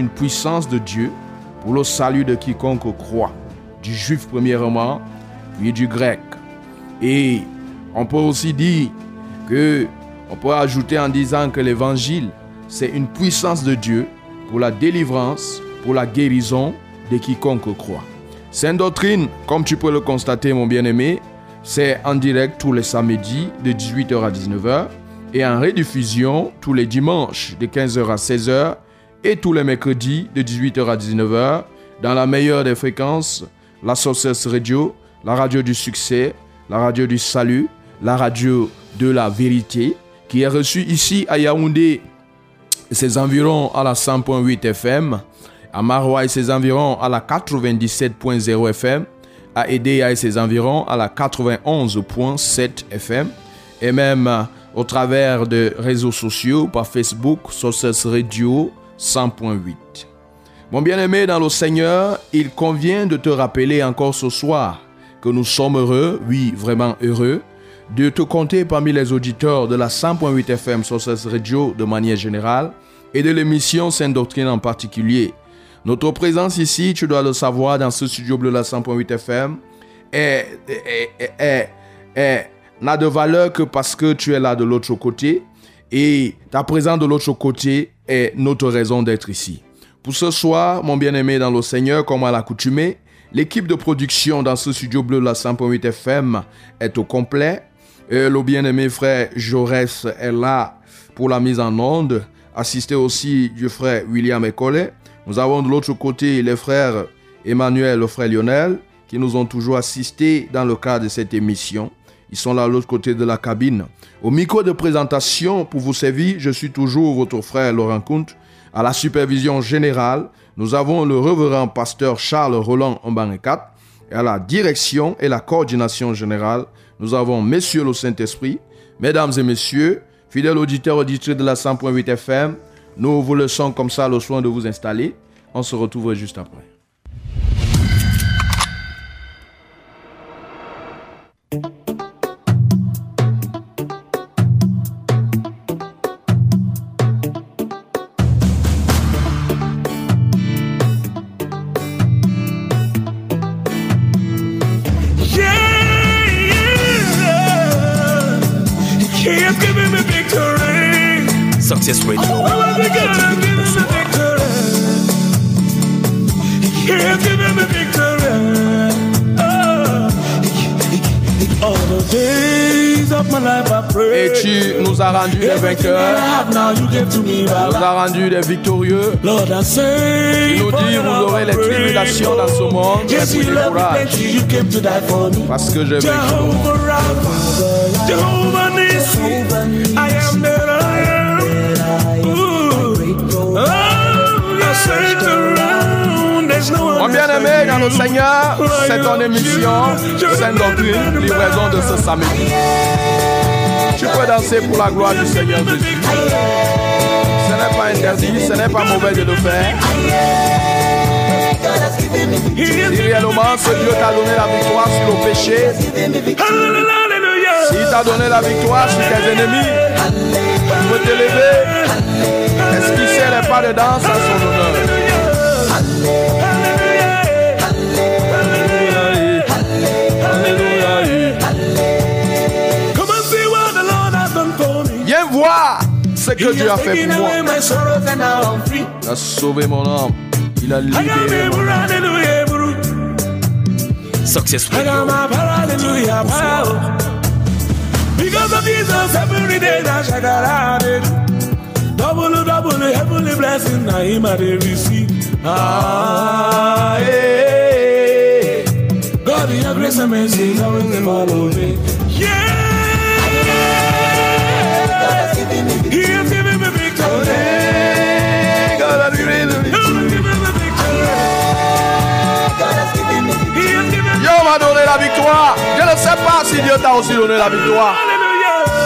Une puissance de Dieu pour le salut de quiconque croit, du juif premièrement, puis du grec. Et on peut aussi dire que, on peut ajouter en disant que l'évangile, c'est une puissance de Dieu pour la délivrance, pour la guérison de quiconque croit. Sainte doctrine, comme tu peux le constater, mon bien-aimé, c'est en direct tous les samedis de 18h à 19h et en rediffusion tous les dimanches de 15h à 16h et tous les mercredis de 18h à 19h dans la meilleure des fréquences, la Sources Radio, la radio du succès, la radio du salut, la radio de la vérité, qui est reçue ici à Yaoundé ses environs à la 100.8 FM, à Maroua et ses environs à la 97.0 FM, à Edea et ses environs à la 91.7 FM, et même au travers de réseaux sociaux par Facebook, Sources Radio, 100.8. Mon bien-aimé dans le Seigneur, il convient de te rappeler encore ce soir que nous sommes heureux, oui, vraiment heureux, de te compter parmi les auditeurs de la 100.8 FM Sources Radio de manière générale et de l'émission Sainte Doctrine en particulier. Notre présence ici, tu dois le savoir, dans ce studio bleu de la 100.8 FM, n'a de valeur que parce que tu es là de l'autre côté et ta présence de l'autre côté est notre raison d'être ici. Pour ce soir, mon bien-aimé dans le Seigneur, comme à l'accoutumée, l'équipe de production dans ce studio bleu de la 100.8 FM est au complet. Et le bien-aimé frère Jaurès est là pour la mise en onde, assisté aussi du frère William École. Nous avons de l'autre côté les frères Emmanuel et le frère Lionel qui nous ont toujours assistés dans le cadre de cette émission. Ils sont là à l'autre côté de la cabine. Au micro de présentation, pour vous servir, je suis toujours votre frère Laurent Kunt. À la supervision générale, nous avons le révérend pasteur Charles Roland Ombanekat. Et à la direction et la coordination générale, nous avons Messieurs le Saint-Esprit, Mesdames et Messieurs, fidèles auditeurs, auditrices de la 100.8 FM, nous vous laissons comme ça le soin de vous installer. On se retrouve juste après. Success Radio. Et tu nous as rendu des vainqueurs. Nous as rendu des victorieux. Tu nous dis, vous aurez les tribulations dans ce monde. Mais prenez courage. Parce que j'ai vaincu le monde. Jehovah Nissi, I am that I am. Ooh. Oh, you search around, there's no Mon one bien-aimé dans le Seigneur, c'est ton émission, Sainte Doctrine, livraison de ce samedi. Tu peux danser pour la gloire du Seigneur Jésus. Ce n'est pas interdit, ce n'est pas mauvais de le faire. Si réellement ce Dieu t'a donné la victoire sur le péché. S'il t'a donné la victoire sur tes ennemis, tu peux t'élever pas de danse à son honneur? Viens voir ce que Dieu a fait pour moi. Il a sauvé mon âme. Il a libéré mon âme. Success Because of Jesus, every day I shout out Double, double, heavenly blessing, I am at receive. Ah, yeah. God, in your grace and mercy, is always they follow me. Yeah. He has given me victory. God given me victory. Dieu m'a donné la victoire. Je ne sais pas si Dieu t'a aussi donné la victoire.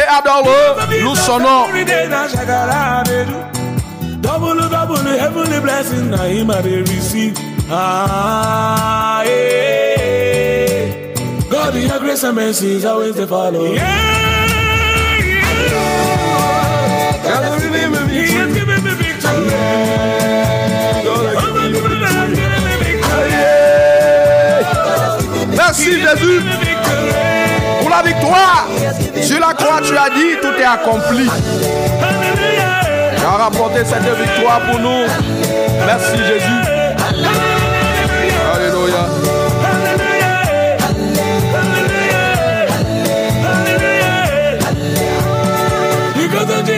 praise now. et adore-le, nous son nom. Now, Double, double, heavenly blessing, now him I dey receive. Ah, yeah. God, in your grace and mercy is always the follow. Yeah, yeah. God has given me He victory. has given me victory. Oh, my God, he has given me victory. Merci He has Jésus la victoire. Sur la croix, tu as dit, tout est accompli. Tu as rapporté cette victoire pour nous. Merci Jésus. Alléluia.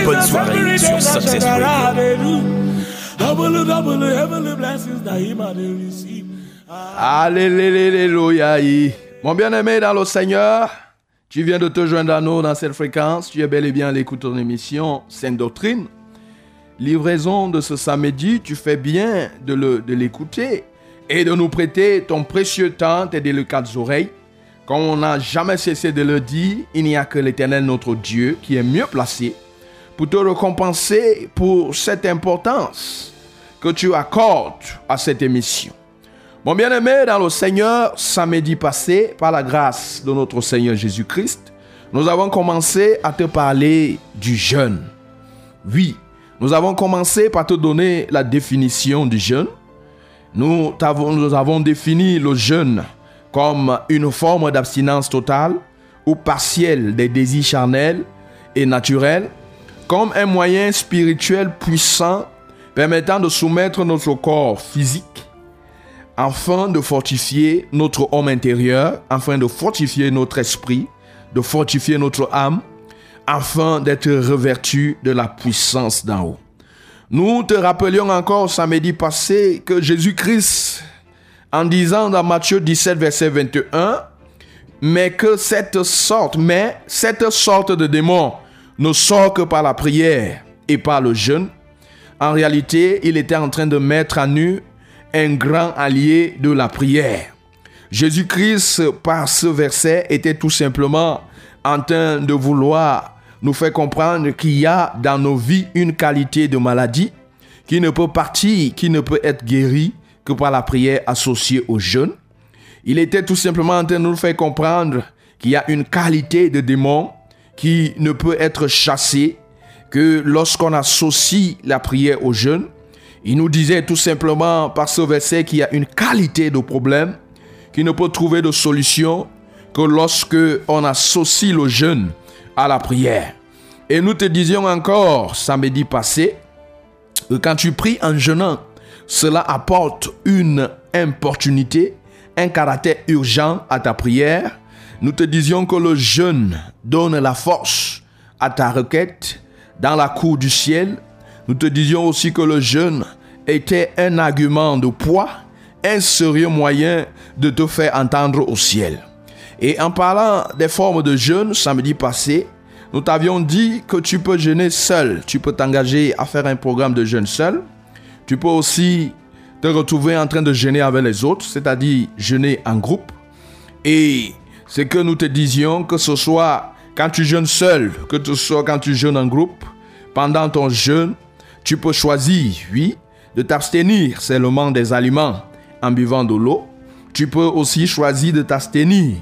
Bonne soirée sur Success Double, double, heavenly blessings that he might receive. Alléluia. Mon bien-aimé dans le Seigneur, tu viens de te joindre à nous dans cette fréquence. Tu es bel et bien à l'écoute de ton émission Sainte Doctrine. Livraison de ce samedi, tu fais bien de l'écouter et de nous prêter ton précieux temps, tes délicates oreilles. Comme on n'a jamais cessé de le dire, il n'y a que l'Éternel notre Dieu qui est mieux placé pour te récompenser pour cette importance que tu accordes à cette émission. Mon bien-aimé dans le Seigneur, samedi passé, par la grâce de notre Seigneur Jésus-Christ, nous avons commencé à te parler du jeûne. Oui, nous avons commencé par te donner la définition du jeûne. Nous avons défini le jeûne comme une forme d'abstinence totale ou partielle des désirs charnels et naturels, comme un moyen spirituel puissant permettant de soumettre notre corps physique afin de fortifier notre homme intérieur, afin de fortifier notre esprit, de fortifier notre âme, afin d'être revêtu de la puissance d'en haut. Nous te rappelions encore samedi passé que Jésus-Christ, en disant dans Matthieu 17, verset 21, mais que cette sorte, mais cette sorte de démon ne sort que par la prière et par le jeûne. En réalité, il était en train de mettre à nu un grand allié de la prière. Jésus-Christ, par ce verset, était tout simplement en train de vouloir nous faire comprendre qu'il y a dans nos vies une qualité de maladie qui ne peut partir, qui ne peut être guérie que par la prière associée au jeûne. Il était tout simplement en train de nous faire comprendre qu'il y a une qualité de démon qui ne peut être chassée que lorsqu'on associe la prière au jeûne. Il nous disait tout simplement par ce verset qu'il y a une qualité de problème qui ne peut trouver de solution que lorsque on associe le jeûne à la prière. Et nous te disions encore samedi passé que quand tu pries en jeûnant, cela apporte une importunité, un caractère urgent à ta prière. Nous te disions que le jeûne donne la force à ta requête dans la cour du ciel. Nous te disions aussi que le jeûne était un argument de poids, un sérieux moyen de te faire entendre au ciel. Et en parlant des formes de jeûne, samedi passé, nous t'avions dit que tu peux jeûner seul. Tu peux t'engager à faire un programme de jeûne seul. Tu peux aussi te retrouver en train de jeûner avec les autres, c'est-à-dire jeûner en groupe. Et c'est que nous te disions que ce soit quand tu jeûnes seul, que ce soit quand tu jeûnes en groupe, pendant ton jeûne, tu peux choisir, oui, de t'abstenir seulement des aliments en buvant de l'eau. Tu peux aussi choisir de t'abstenir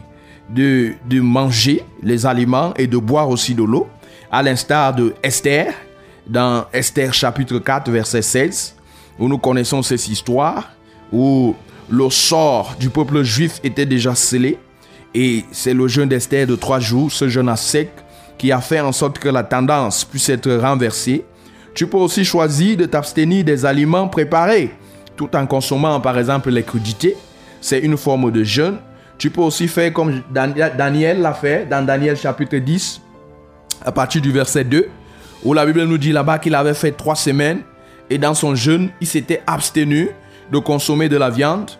de, manger les aliments et de boire aussi de l'eau, à l'instar de Esther, dans Esther chapitre 4, verset 16, où nous connaissons cette histoire, où le sort du peuple juif était déjà scellé, et c'est le jeûne d'Esther de trois jours, ce jeûne à sec, qui a fait en sorte que la tendance puisse être renversée. Tu peux aussi choisir de t'abstenir des aliments préparés, tout en consommant par exemple les crudités. C'est une forme de jeûne. Tu peux aussi faire comme Daniel l'a fait dans Daniel chapitre 10, à partir du verset 2, où la Bible nous dit là-bas qu'il avait fait trois semaines et dans son jeûne, il s'était abstenu de consommer de la viande.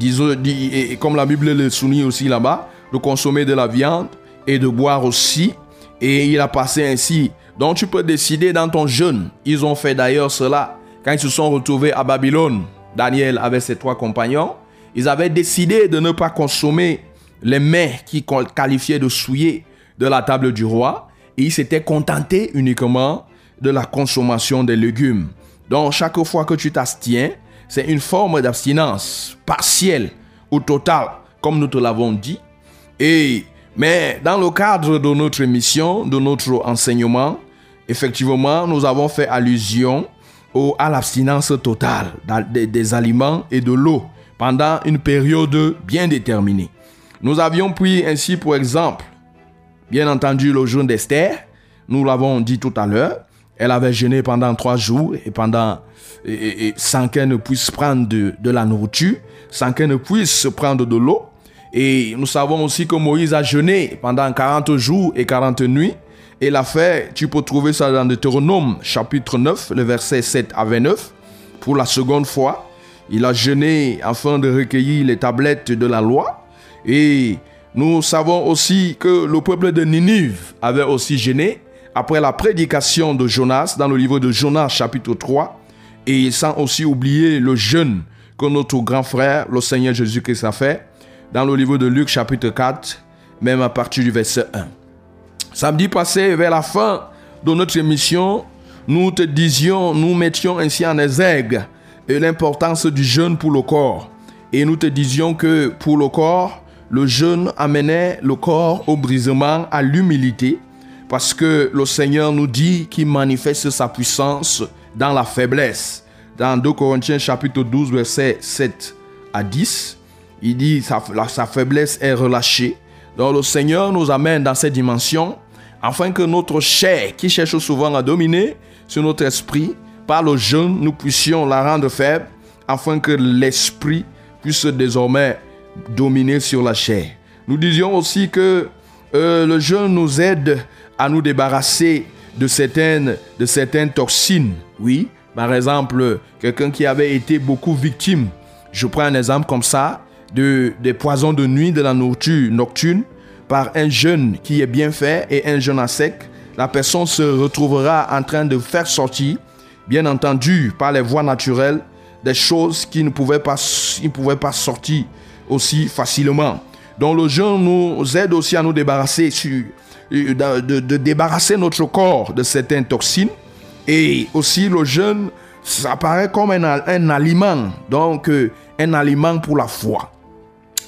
Et comme la Bible le souligne aussi là-bas, de consommer de la viande et de boire aussi. Et il a passé ainsi. Donc tu peux décider dans ton jeûne. Ils ont fait d'ailleurs cela quand ils se sont retrouvés à Babylone. Daniel avec ses trois compagnons. Ils avaient décidé de ne pas consommer les mets qui qualifiaient de souillés de la table du roi. Et ils s'étaient contentés uniquement de la consommation des légumes. Donc chaque fois que tu t'abstiens, c'est une forme d'abstinence partielle ou totale, comme nous te l'avons dit. Et, mais dans le cadre de notre émission, de notre enseignement, effectivement, nous avons fait allusion au, à l'abstinence totale des, des aliments et de l'eau pendant une période bien déterminée. Nous avions pris ainsi pour exemple, bien entendu, le jeûne d'Esther. Nous l'avons dit tout à l'heure. Elle avait jeûné pendant trois jours et pendant et, sans qu'elle ne puisse prendre de, de la nourriture, sans qu'elle ne puisse prendre de l'eau. Et nous savons aussi que Moïse a jeûné pendant 40 jours et 40 nuits. Et l'a fait, tu peux trouver ça dans Deutéronome chapitre 9, le verset 7 à 29, pour la seconde fois. Il a jeûné afin de recueillir les tablettes de la loi. Et nous savons aussi que le peuple de Ninive avait aussi jeûné après la prédication de Jonas dans le livre de Jonas chapitre 3. Et sans aussi oublier le jeûne que notre grand frère, le Seigneur Jésus-Christ a fait dans le livre de Luc chapitre 4, même à partir du verset 1. Samedi passé, vers la fin de notre émission, nous te disions, nous mettions ainsi en exergue l'importance du jeûne pour le corps. Et nous te disions que pour le corps, le jeûne amenait le corps au brisement, à l'humilité, parce que le Seigneur nous dit qu'il manifeste sa puissance dans la faiblesse. Dans 2 Corinthiens chapitre 12, verset 7 à 10, il dit sa, sa faiblesse est relâchée. Donc le Seigneur nous amène dans cette dimension afin que notre chair, qui cherche souvent à dominer sur notre esprit, par le jeûne, nous puissions la rendre faible, afin que l'esprit puisse désormais dominer sur la chair. Nous disions aussi que euh, le jeûne nous aide à nous débarrasser de certaines, de certaines toxines. Oui, par exemple, quelqu'un qui avait été beaucoup victime, je prends un exemple comme ça, de, des poisons de nuit, de la nourriture nocturne, par un jeûne qui est bien fait et un jeûne à sec, la personne se retrouvera en train de faire sortir, bien entendu, par les voies naturelles, des choses qui ne pouvaient pas, ne pouvaient pas sortir aussi facilement. Donc le jeûne nous aide aussi à nous débarrasser, sur, euh, de, de, débarrasser notre corps de certaines toxines. Et aussi le jeûne, ça paraît comme un, un aliment, donc euh, un aliment pour la foi.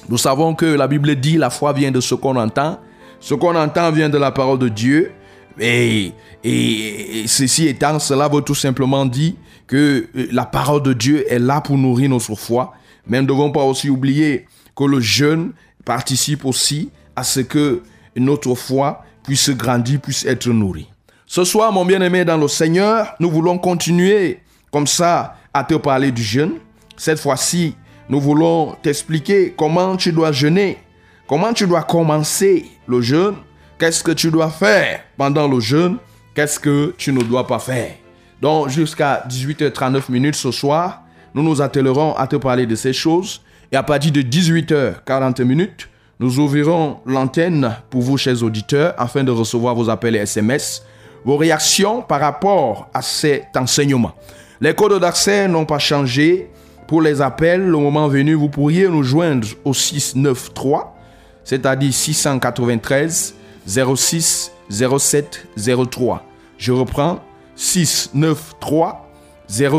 Nous savons que la Bible dit la foi vient de ce qu'on entend. Ce qu'on entend vient de la parole de Dieu. Et, et, ceci étant, cela veut tout simplement dire que euh, la parole de Dieu est là pour nourrir notre foi. Mais nous ne devons pas aussi oublier que le jeûne participe aussi à ce que notre foi puisse grandir, puisse être nourrie. Ce soir, mon bien-aimé dans le Seigneur, nous voulons continuer comme ça à te parler du jeûne. Cette fois-ci, nous voulons t'expliquer comment tu dois jeûner, comment tu dois commencer le jeûne, qu'est-ce que tu dois faire pendant le jeûne, qu'est-ce que tu ne dois pas faire. Donc jusqu'à 18h39 minutes ce soir, nous nous attellerons à te parler de ces choses et à partir de 18h40 minutes, nous ouvrirons l'antenne pour vous, chers auditeurs, afin de recevoir vos appels et SMS, vos réactions par rapport à cet enseignement. Les codes d'accès n'ont pas changé. Pour les appels, le moment venu, vous pourriez nous joindre au 693, c'est-à-dire 693 06 07 03. Je reprends 693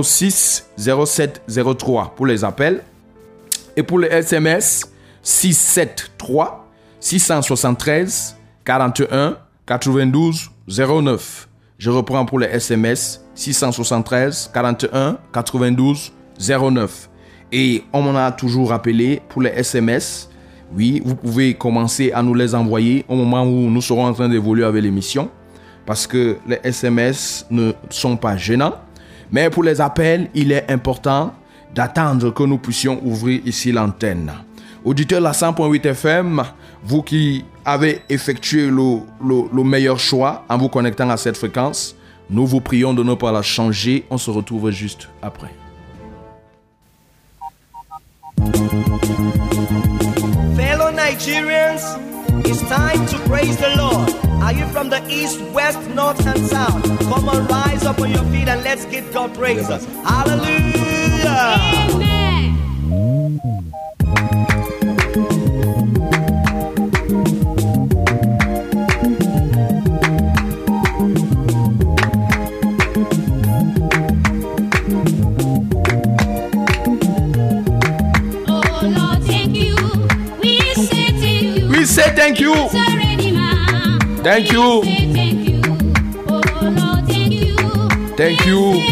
06 07 03 pour les appels. Et pour les SMS, 673 673 41 92 09. Je reprends pour les SMS 673 41 92 09. Et on m'en a toujours rappelé pour les SMS. Oui, vous pouvez commencer à nous les envoyer au moment où nous serons en train d'évoluer avec l'émission. Parce que les SMS ne sont pas gênants. Mais pour les appels, il est important d'attendre que nous puissions ouvrir ici l'antenne. Auditeur la 100.8 FM, vous qui avez effectué le, meilleur choix en vous connectant à cette fréquence, nous vous prions de ne pas la changer. On se retrouve juste après. Fellow Nigerians, it's time to praise the Lord. Are you from the east, west, north, and south? Come on, rise up on your feet and let's give God praise. Hallelujah. Thank you. Thank you. Thank you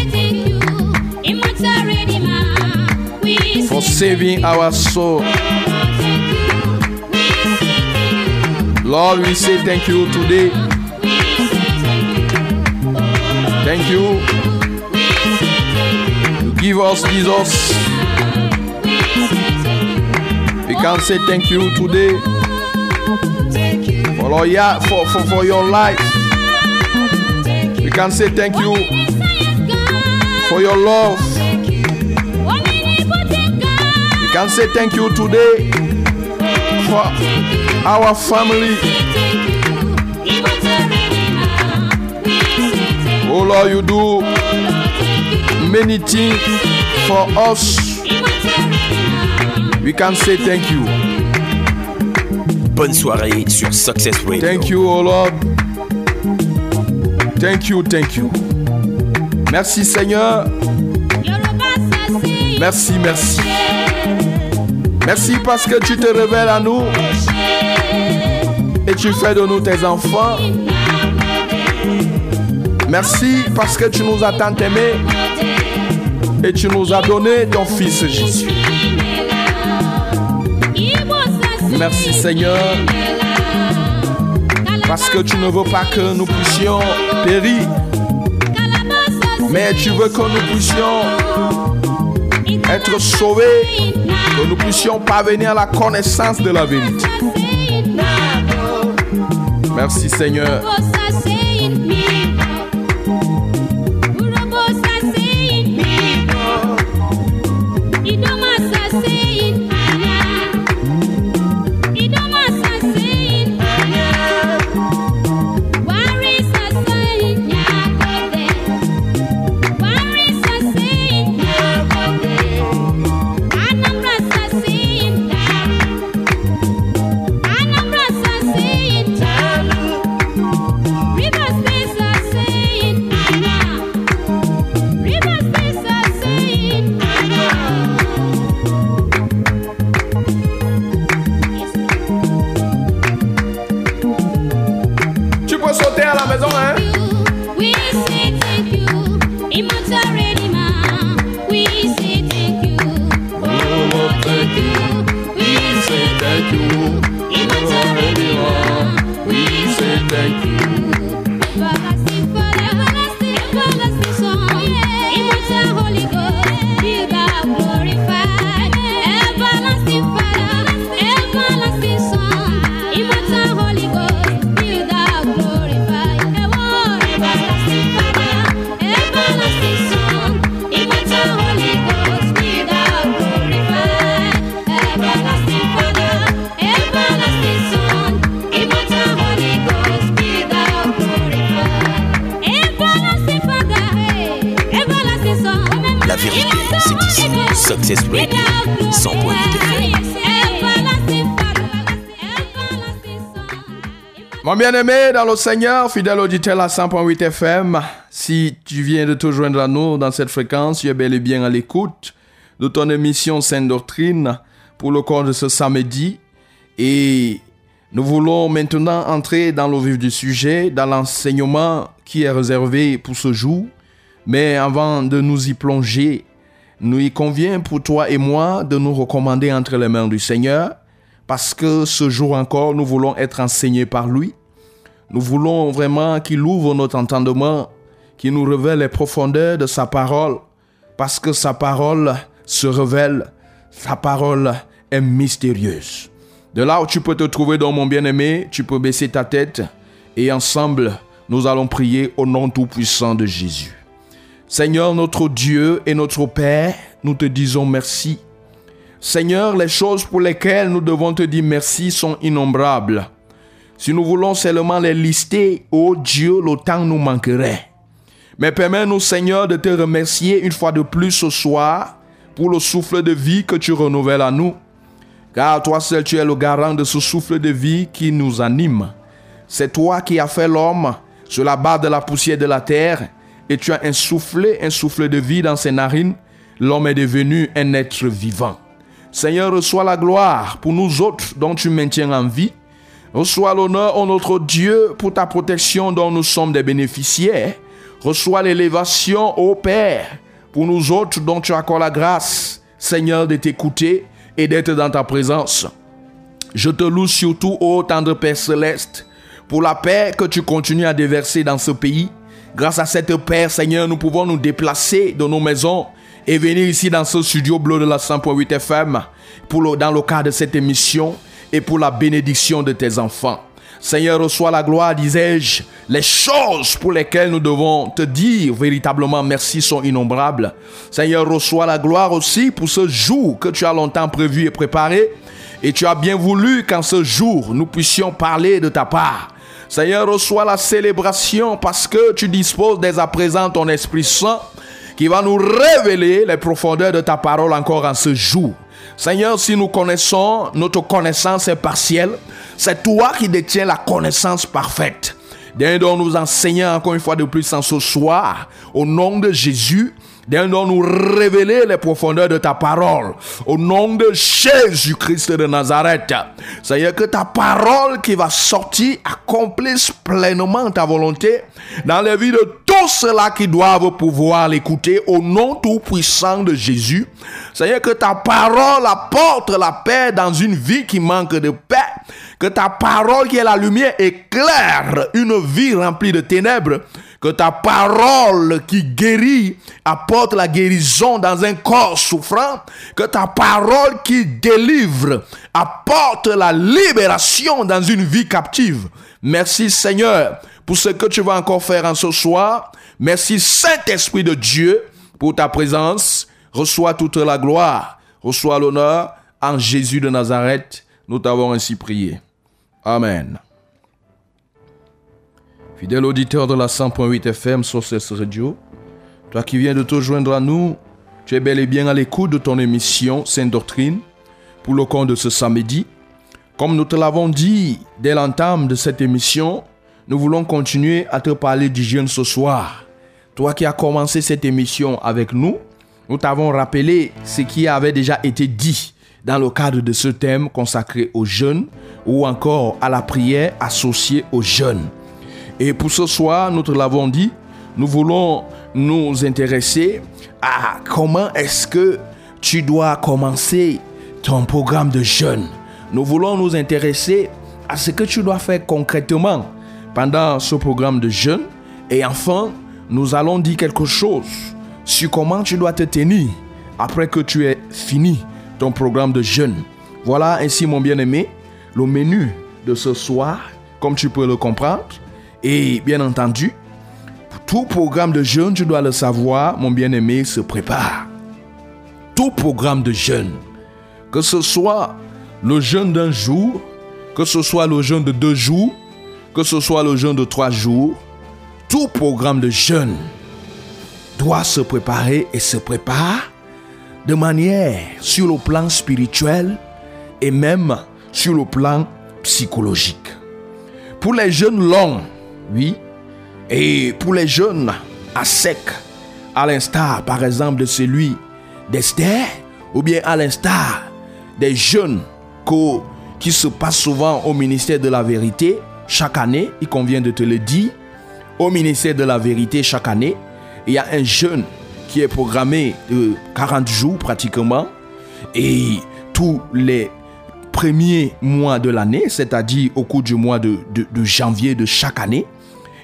for saving our soul. Lord, we say thank you today. Thank you. You give us Jesus. We can say thank you today. Lord, yeah, for, for, for your life. We can say thank you for your love. We can say thank you today for our family. Oh Lord, you do many things for us. We can say thank you. Bonne soirée sur Success Radio. Thank you, oh. Thank you, thank you. Merci Seigneur. Merci, merci. Merci parce que tu te révèles à nous et tu fais de nous tes enfants. Merci parce que tu nous as tant aimés et tu nous as donné ton Fils Jésus. Merci Seigneur parce que tu ne veux pas que nous puissions périr, mais tu veux que nous puissions être sauvés, que nous puissions parvenir à la connaissance de la vérité. Merci Seigneur. Success Radio, 100.8 FM. Mon bien-aimé dans le Seigneur, fidèle auditeur à 100.8 FM, si tu viens de te joindre à nous dans cette fréquence, tu es bel et bien à l'écoute de ton émission Sainte Doctrine pour le cours de ce samedi. Et nous voulons maintenant entrer dans le vif du sujet, dans l'enseignement qui est réservé pour ce jour. Mais avant de nous y plonger, nous y convient pour toi et moi de nous recommander entre les mains du Seigneur, parce que ce jour encore, nous voulons être enseignés par lui. Nous voulons vraiment qu'il ouvre notre entendement, qu'il nous révèle les profondeurs de sa parole, parce que sa parole se révèle, sa parole est mystérieuse. De là où tu peux te trouver dans mon bien-aimé, tu peux baisser ta tête et ensemble, nous allons prier au nom tout-puissant de Jésus. Seigneur notre Dieu et notre Père, nous te disons merci. Seigneur, les choses pour lesquelles nous devons te dire merci sont innombrables. Si nous voulons seulement les lister, ô Dieu, le temps nous manquerait. Mais permets-nous, Seigneur, de te remercier une fois de plus ce soir pour le souffle de vie que tu renouvelles à nous. Car toi seul, tu es le garant de ce souffle de vie qui nous anime. C'est toi qui as fait l'homme sur la base de la poussière de la terre et tu as insoufflé un souffle de vie dans ses narines. L'homme est devenu un être vivant. Seigneur, reçois la gloire pour nous autres dont tu maintiens en vie. Reçois l'honneur, ô notre Dieu, pour ta protection dont nous sommes des bénéficiaires. Reçois l'élévation, ô Père, pour nous autres dont tu accordes la grâce, Seigneur, de t'écouter et d'être dans ta présence. Je te loue surtout, ô tendre Père céleste, pour la paix que tu continues à déverser dans ce pays. Grâce à cette paix, Seigneur, nous pouvons nous déplacer de nos maisons et venir ici dans ce studio bleu de la 100.8 FM pour le- dans le cadre de cette émission et pour la bénédiction de tes enfants. Seigneur, reçois la gloire, disais-je. Les choses pour lesquelles nous devons te dire véritablement merci sont innombrables. Seigneur, reçois la gloire aussi pour ce jour que tu as longtemps prévu et préparé. Et tu as bien voulu qu'en ce jour, nous puissions parler de ta part. Seigneur, reçois la célébration parce que tu disposes dès à présent ton Esprit Saint qui va nous révéler les profondeurs de ta parole encore en ce jour. Seigneur, si nous connaissons, notre connaissance est partielle. C'est toi qui détiens la connaissance parfaite. D'un dont nous enseignons encore une fois de plus en ce soir, au nom de Jésus, dont nous révéler les profondeurs de ta parole, au nom de Jésus-Christ de Nazareth. Seigneur, que ta parole qui va sortir accomplisse pleinement ta volonté dans les vies de tous ceux-là qui doivent pouvoir l'écouter au nom tout-puissant de Jésus. Seigneur, que ta parole apporte la paix dans une vie qui manque de paix. Que ta parole qui est la lumière éclaire une vie remplie de ténèbres. Que ta parole qui guérit apporte la guérison dans un corps souffrant. Que ta parole qui délivre apporte la libération dans une vie captive. Merci Seigneur pour ce que tu vas encore faire en ce soir. Merci Saint-Esprit de Dieu pour ta présence. Reçois toute la gloire, reçois l'honneur en Jésus de Nazareth. Nous t'avons ainsi prié. Amen. Fidèle auditeur de la 100.8 FM sur cette radio, toi qui viens de te joindre à nous, tu es bel et bien à l'écoute de ton émission Sainte Doctrine pour le compte de ce samedi. Comme nous te l'avons dit dès l'entame de cette émission, nous voulons continuer à te parler du jeûne ce soir. Toi qui as commencé cette émission avec nous, nous t'avons rappelé ce qui avait déjà été dit dans le cadre de ce thème consacré aux jeunes ou encore à la prière associée aux jeunes. Et pour ce soir, nous te l'avons dit, nous voulons nous intéresser à comment est-ce que tu dois commencer ton programme de jeûne. Nous voulons nous intéresser à ce que tu dois faire concrètement pendant ce programme de jeûne. Et enfin, nous allons dire quelque chose sur comment tu dois te tenir après que tu aies fini ton programme de jeûne. Voilà ainsi, mon bien-aimé, le menu de ce soir, comme tu peux le comprendre. Et bien entendu, tout programme de jeûne, tu dois le savoir, mon bien-aimé, se prépare. Tout programme de jeûne, que ce soit le jeûne d'un jour, que ce soit le jeûne de deux jours, que ce soit le jeûne de trois jours, tout programme de jeûne doit se préparer et se prépare de manière sur le plan spirituel et même sur le plan psychologique. Pour les jeunes longs, oui, et pour les jeunes à sec, à l'instar par exemple de celui d'Esther, ou bien à l'instar des jeunes qui se passent souvent au ministère de la vérité chaque année, il convient de te le dire, au ministère de la vérité chaque année, il y a un jeûne qui est programmé de 40 jours pratiquement et tous les premiers mois de l'année, c'est-à-dire au cours du mois de janvier de chaque année,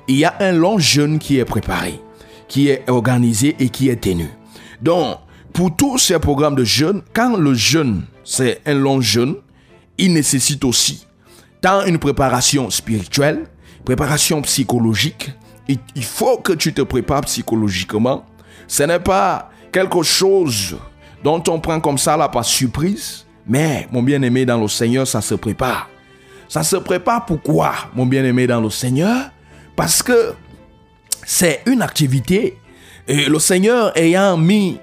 il y a un long jeûne qui est préparé, qui est organisé et qui est tenu. Donc, pour tous ces programmes de jeûne, quand le jeûne, c'est un long jeûne, il nécessite aussi tant une préparation spirituelle, préparation psychologique. Il, faut que tu te prépares psychologiquement. Ce n'est pas quelque chose dont on prend comme ça là par surprise, mais mon bien-aimé dans le Seigneur, ça se prépare. Ça se prépare pourquoi, mon bien-aimé dans le Seigneur? Parce que c'est une activité. Et le Seigneur ayant mis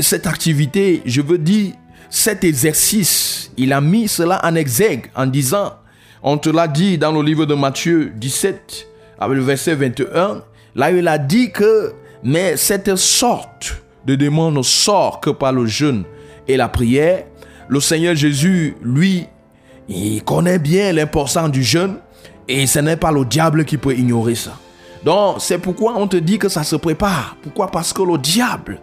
cette activité, je veux dire, cet exercice, il a mis cela en exergue en disant, on te l'a dit dans le livre de Matthieu 17, avec le verset 21, là il a dit que, mais cette sorte de démon ne sort que par le jeûne et la prière. Le Seigneur Jésus, lui, il connaît bien l'importance du jeûne et ce n'est pas le diable qui peut ignorer ça. Donc, c'est pourquoi on te dit que ça se prépare. Pourquoi? Parce que le diable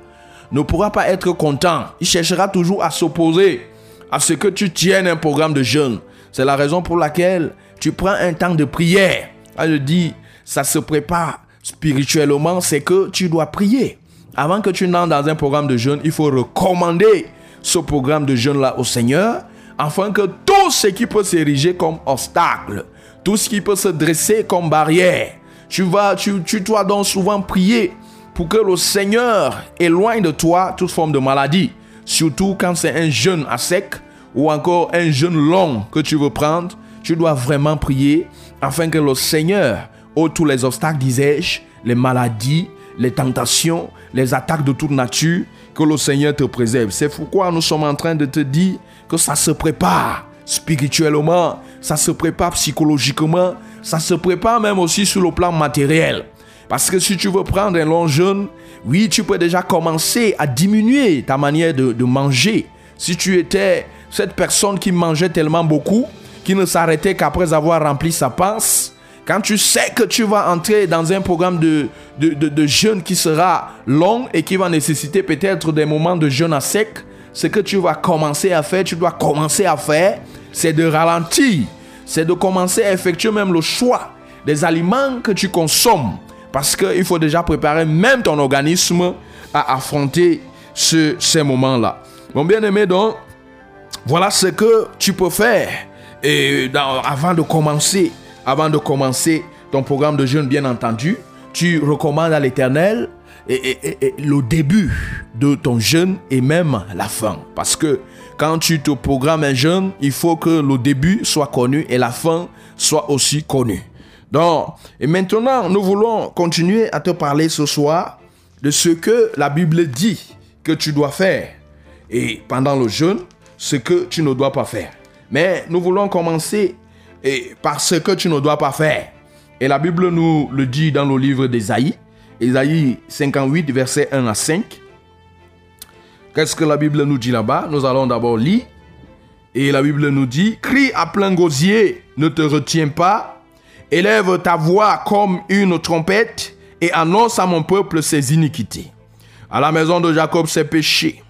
ne pourra pas être content. Il cherchera toujours à s'opposer à ce que tu tiennes un programme de jeûne. C'est la raison pour laquelle tu prends un temps de prière. Ah, je dis, ça se prépare spirituellement, c'est que tu dois prier. Avant que tu n'entres dans un programme de jeûne, il faut recommander ce programme de jeûne-là au Seigneur, afin que tout ce qui peut s'ériger comme obstacle, tout ce qui peut se dresser comme barrière, tu vas, tu, tu dois donc souvent prier pour que le Seigneur éloigne de toi toute forme de maladie. Surtout quand c'est un jeûne à sec ou encore un jeûne long que tu veux prendre, tu dois vraiment prier afin que le Seigneur ôte tous les obstacles, disais-je, les maladies, les tentations, les attaques de toute nature, que le Seigneur te préserve. C'est pourquoi nous sommes en train de te dire que ça se prépare spirituellement, ça se prépare psychologiquement, ça se prépare même aussi sur le plan matériel. Parce que si tu veux prendre un long jeûne, oui, tu peux déjà commencer à diminuer ta manière de, manger. Si tu étais cette personne qui mangeait tellement beaucoup, qui ne s'arrêtait qu'après avoir rempli sa panse, quand tu sais que tu vas entrer dans un programme de, de, de- de jeûne qui sera long et qui va nécessiter peut-être des moments de jeûne à sec, ce que tu vas commencer à faire, tu dois commencer à faire, c'est de ralentir, c'est de commencer à effectuer même le choix des aliments que tu consommes. Parce qu'il faut déjà préparer même ton organisme à affronter ce- ces moments-là. Mon bien-aimé, donc, voilà ce que tu peux faire et avant de commencer, avant de commencer ton programme de jeûne, bien entendu, tu recommandes à l'Éternel et- et- et le début de ton jeûne et même la fin. Parce que quand tu te programmes un jeûne, il faut que le début soit connu et la fin soit aussi connue. Donc, et maintenant, nous voulons continuer à te parler ce soir de ce que la Bible dit que tu dois faire et pendant le jeûne, ce que tu ne dois pas faire. Mais nous voulons commencer par ce que tu ne dois pas faire. Et la Bible nous le dit dans le livre d'Ésaïe, Ésaïe 58, versets 1 à 5. Qu'est-ce que la Bible nous dit là-bas? Nous allons d'abord lire. Et la Bible nous dit, crie à plein gosier, ne te retiens pas, élève ta voix comme une trompette et annonce à mon peuple ses iniquités. À la maison de Jacob ses péchés.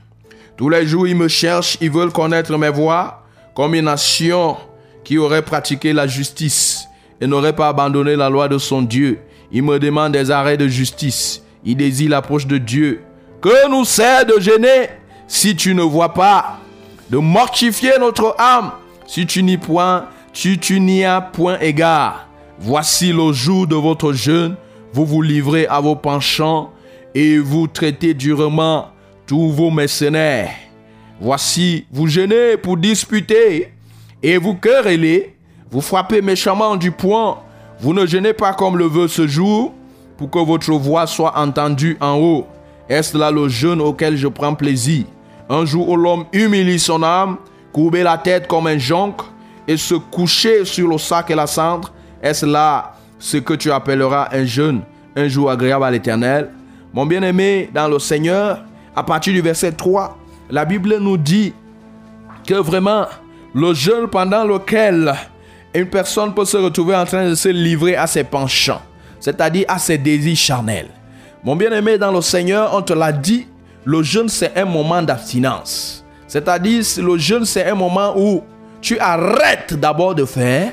Tous les jours, ils me cherchent, ils veulent connaître mes voies, comme une nation qui aurait pratiqué la justice et n'aurait pas abandonné la loi de son Dieu. Ils me demandent des arrêts de justice. Ils désirent l'approche de Dieu. Que nous sert de gêner si tu ne vois pas, de mortifier notre âme si tu n'y point, si tu n'y as point égard. Voici le jour de votre jeûne, vous vous livrez à vos penchants et vous traitez durement tous vos mercenaires. Voici, vous jeûnez pour disputer et vous querellez, vous frappez méchamment du poing. Vous ne jeûnez pas comme le veut ce jour pour que votre voix soit entendue en haut. Est-ce là le jeûne auquel je prends plaisir? Un jour où l'homme humilie son âme, courber la tête comme un jonc et se coucher sur le sac et la cendre Est-ce là ce que tu appelleras un jeûne, un jour agréable à l'Éternel? Mon bien-aimé dans le Seigneur, à partir du verset 3, la Bible nous dit que vraiment le jeûne pendant lequel une personne peut se retrouver en train de se livrer à ses penchants, c'est-à-dire à ses désirs charnels. Mon bien-aimé dans le Seigneur, on te l'a dit, le jeûne c'est un moment d'abstinence. C'est-à-dire le jeûne c'est un moment où tu arrêtes d'abord de faire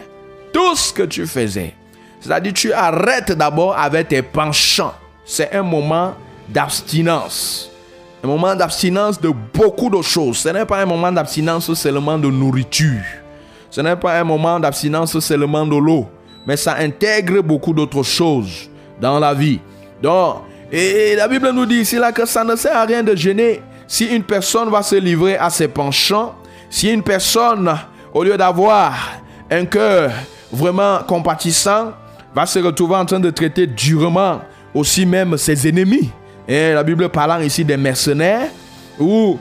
tout ce que tu faisais. C'est-à-dire tu arrêtes d'abord avec tes penchants. C'est un moment d'abstinence. Un moment d'abstinence de beaucoup de choses. Ce n'est pas un moment d'abstinence seulement de nourriture. Ce n'est pas un moment d'abstinence seulement de l'eau. Mais ça intègre beaucoup d'autres choses dans la vie. Donc, et la Bible nous dit ici là que ça ne sert à rien de gêner si une personne va se livrer à ses penchants, si une personne, au lieu d'avoir un cœur vraiment compatissant, va se retrouver en train de traiter durement aussi même ses ennemis. Et la Bible parlant ici des mercenaires, ou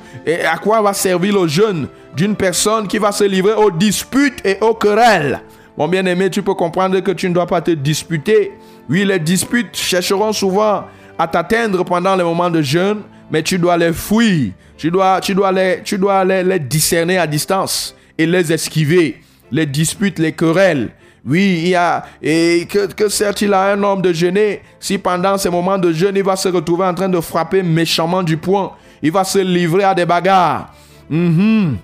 à quoi va servir le jeûne d'une personne qui va se livrer aux disputes et aux querelles? Mon bien-aimé, tu peux comprendre que tu ne dois pas te disputer. Oui, les disputes chercheront souvent à t'atteindre pendant les moments de jeûne, mais tu dois les fuir. Tu dois, tu dois, les, tu dois les, discerner à distance et les esquiver. Les disputes, les querelles. Oui, il y a. Et que, que sert-il à un homme de jeûner si pendant ces moments de jeûne, il va se retrouver en train de frapper méchamment du poing? Il va se livrer à des bagarres. Mhm.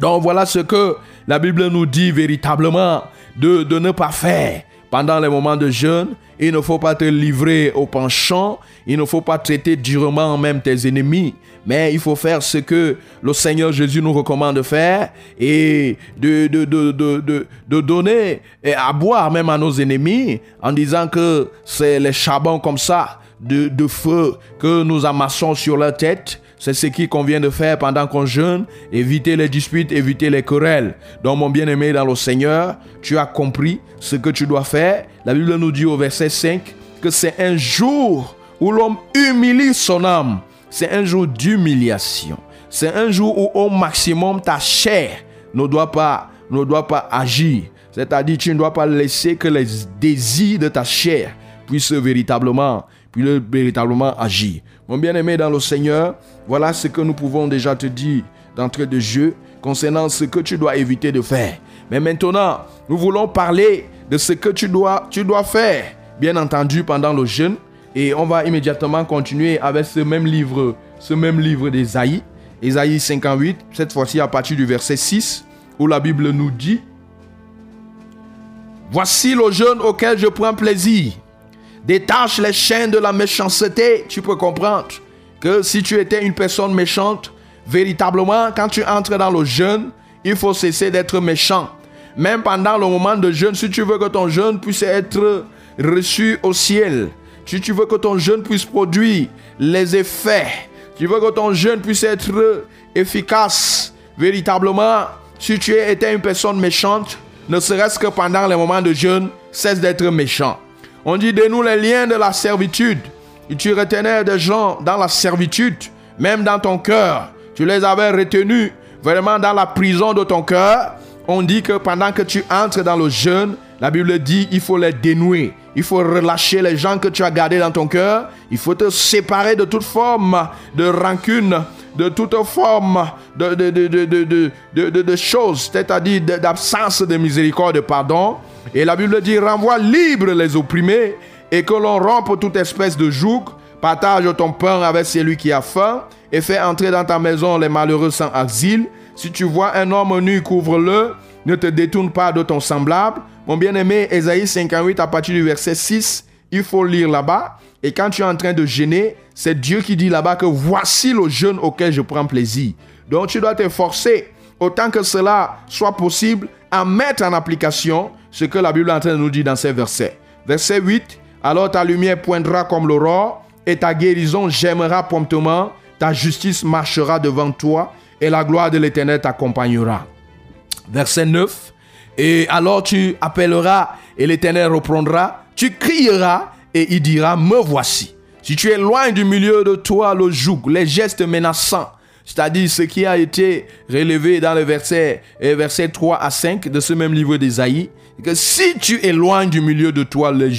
Donc voilà ce que la Bible nous dit véritablement de, de ne pas faire pendant les moments de jeûne. Il ne faut pas te livrer au penchant. Il ne faut pas traiter durement même tes ennemis. Mais il faut faire ce que le Seigneur Jésus nous recommande de faire et de, donner à boire même à nos ennemis en disant que c'est les charbons comme ça de, de feu que nous amassons sur leur tête. C'est ce qu'il convient de faire pendant qu'on jeûne, éviter les disputes, éviter les querelles. Donc mon bien-aimé dans le Seigneur, tu as compris ce que tu dois faire. La Bible nous dit au verset 5 que c'est un jour où l'homme humilie son âme. C'est un jour d'humiliation. C'est un jour où au maximum ta chair ne doit pas, ne doit pas agir. C'est-à-dire tu ne dois pas laisser que les désirs de ta chair puissent véritablement, puissent véritablement agir. Mon bien-aimé dans le Seigneur, voilà ce que nous pouvons déjà te dire d'entrée de jeu concernant ce que tu dois éviter de faire. Mais maintenant, nous voulons parler de ce que tu dois, tu dois faire, bien entendu, pendant le jeûne. Et on va immédiatement continuer avec ce même livre, ce même livre d'Ésaïe, Ésaïe 58, cette fois-ci à partir du verset 6, où la Bible nous dit Voici le jeûne auquel je prends plaisir. Détache les chaînes de la méchanceté. Tu peux comprendre que si tu étais une personne méchante, véritablement, quand tu entres dans le jeûne, il faut cesser d'être méchant. Même pendant le moment de jeûne, si tu veux que ton jeûne puisse être reçu au ciel, si tu veux que ton jeûne puisse produire les effets, tu veux que ton jeûne puisse être efficace, véritablement, si tu étais une personne méchante, ne serait-ce que pendant les moments de jeûne, cesse d'être méchant. On dit de les liens de la servitude. Tu retenais des gens dans la servitude, même dans ton cœur. Tu les avais retenus vraiment dans la prison de ton cœur. On dit que pendant que tu entres dans le jeûne, la Bible dit il faut les dénouer. Il faut relâcher les gens que tu as gardés dans ton cœur. Il faut te séparer de toute forme de rancune, de toute forme de, de, de, de, choses, c'est-à-dire d'absence de miséricorde, de pardon. Et la Bible dit renvoie libre les opprimés et que l'on rompe toute espèce de joug. Partage ton pain avec celui qui a faim et fais entrer dans ta maison les malheureux sans asile. Si tu vois un homme nu, couvre-le. Ne te détourne pas de ton semblable. Mon bien-aimé, Ésaïe 58, à partir du verset 6, il faut lire là-bas. Et quand tu es en train de gêner, c'est Dieu qui dit là-bas que voici le jeûne auquel je prends plaisir. Donc tu dois t'efforcer, autant que cela soit possible, à mettre en application ce que la Bible est en train de nous dire dans ces versets. Verset 8, alors ta lumière poindra comme l'aurore et ta guérison gemmera promptement, ta justice marchera devant toi et la gloire de l'Éternel t'accompagnera. Verset 9. Et alors tu appelleras et l'Éternel reprendra. Tu crieras et il dira, me voici. si tu éloignes du milieu de toi le joug, les gestes menaçants, c'est-à-dire ce qui a été relevé dans le verset, verset 3 à 5 de ce même livre d'Ésaïe, que si tu éloignes du milieu de toi le,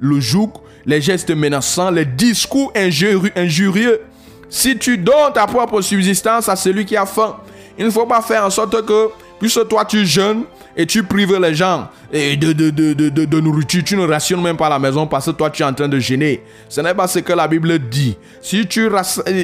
le, joug, les gestes menaçants, les discours injurieux, si tu donnes ta propre subsistance à celui qui a faim, il ne faut pas faire en sorte que, puisque toi tu jeûnes et tu prives les gens de, de, de, de, de- nourriture, tu ne rationnes même pas la maison parce que toi tu es en train de gêner. Ce n'est pas ce que la Bible dit. Si tu,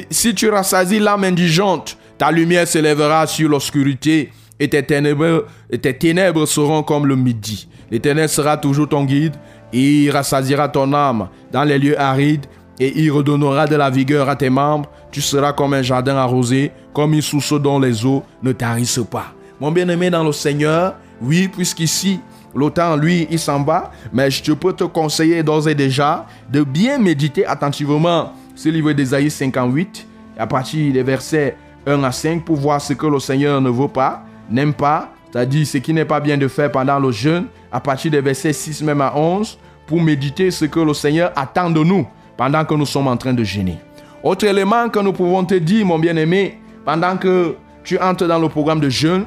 si tu rassasies l'âme indigente, ta lumière s'élèvera sur l'obscurité et tes ténèbres, seront comme le midi. L'Éternel sera toujours ton guide, il rassasiera ton âme dans les lieux arides et il redonnera de la vigueur à tes membres. Tu seras comme un jardin arrosé, comme une source dont les eaux ne tarissent pas. Mon bien-aimé dans le Seigneur, oui, puisqu'ici, l'autant, lui, il s'en va, mais je peux te conseiller d'ores et déjà de bien méditer attentivement ce livre d'Ésaïe 58, à partir des versets 1 à 5, pour voir ce que le Seigneur ne veut pas, n'aime pas, c'est-à-dire ce qui n'est pas bien de faire pendant le jeûne, à partir des versets 6 même à 11, pour méditer ce que le Seigneur attend de nous pendant que nous sommes en train de gêner. Autre élément que nous pouvons te dire, mon bien-aimé, pendant que tu entres dans le programme de jeûne,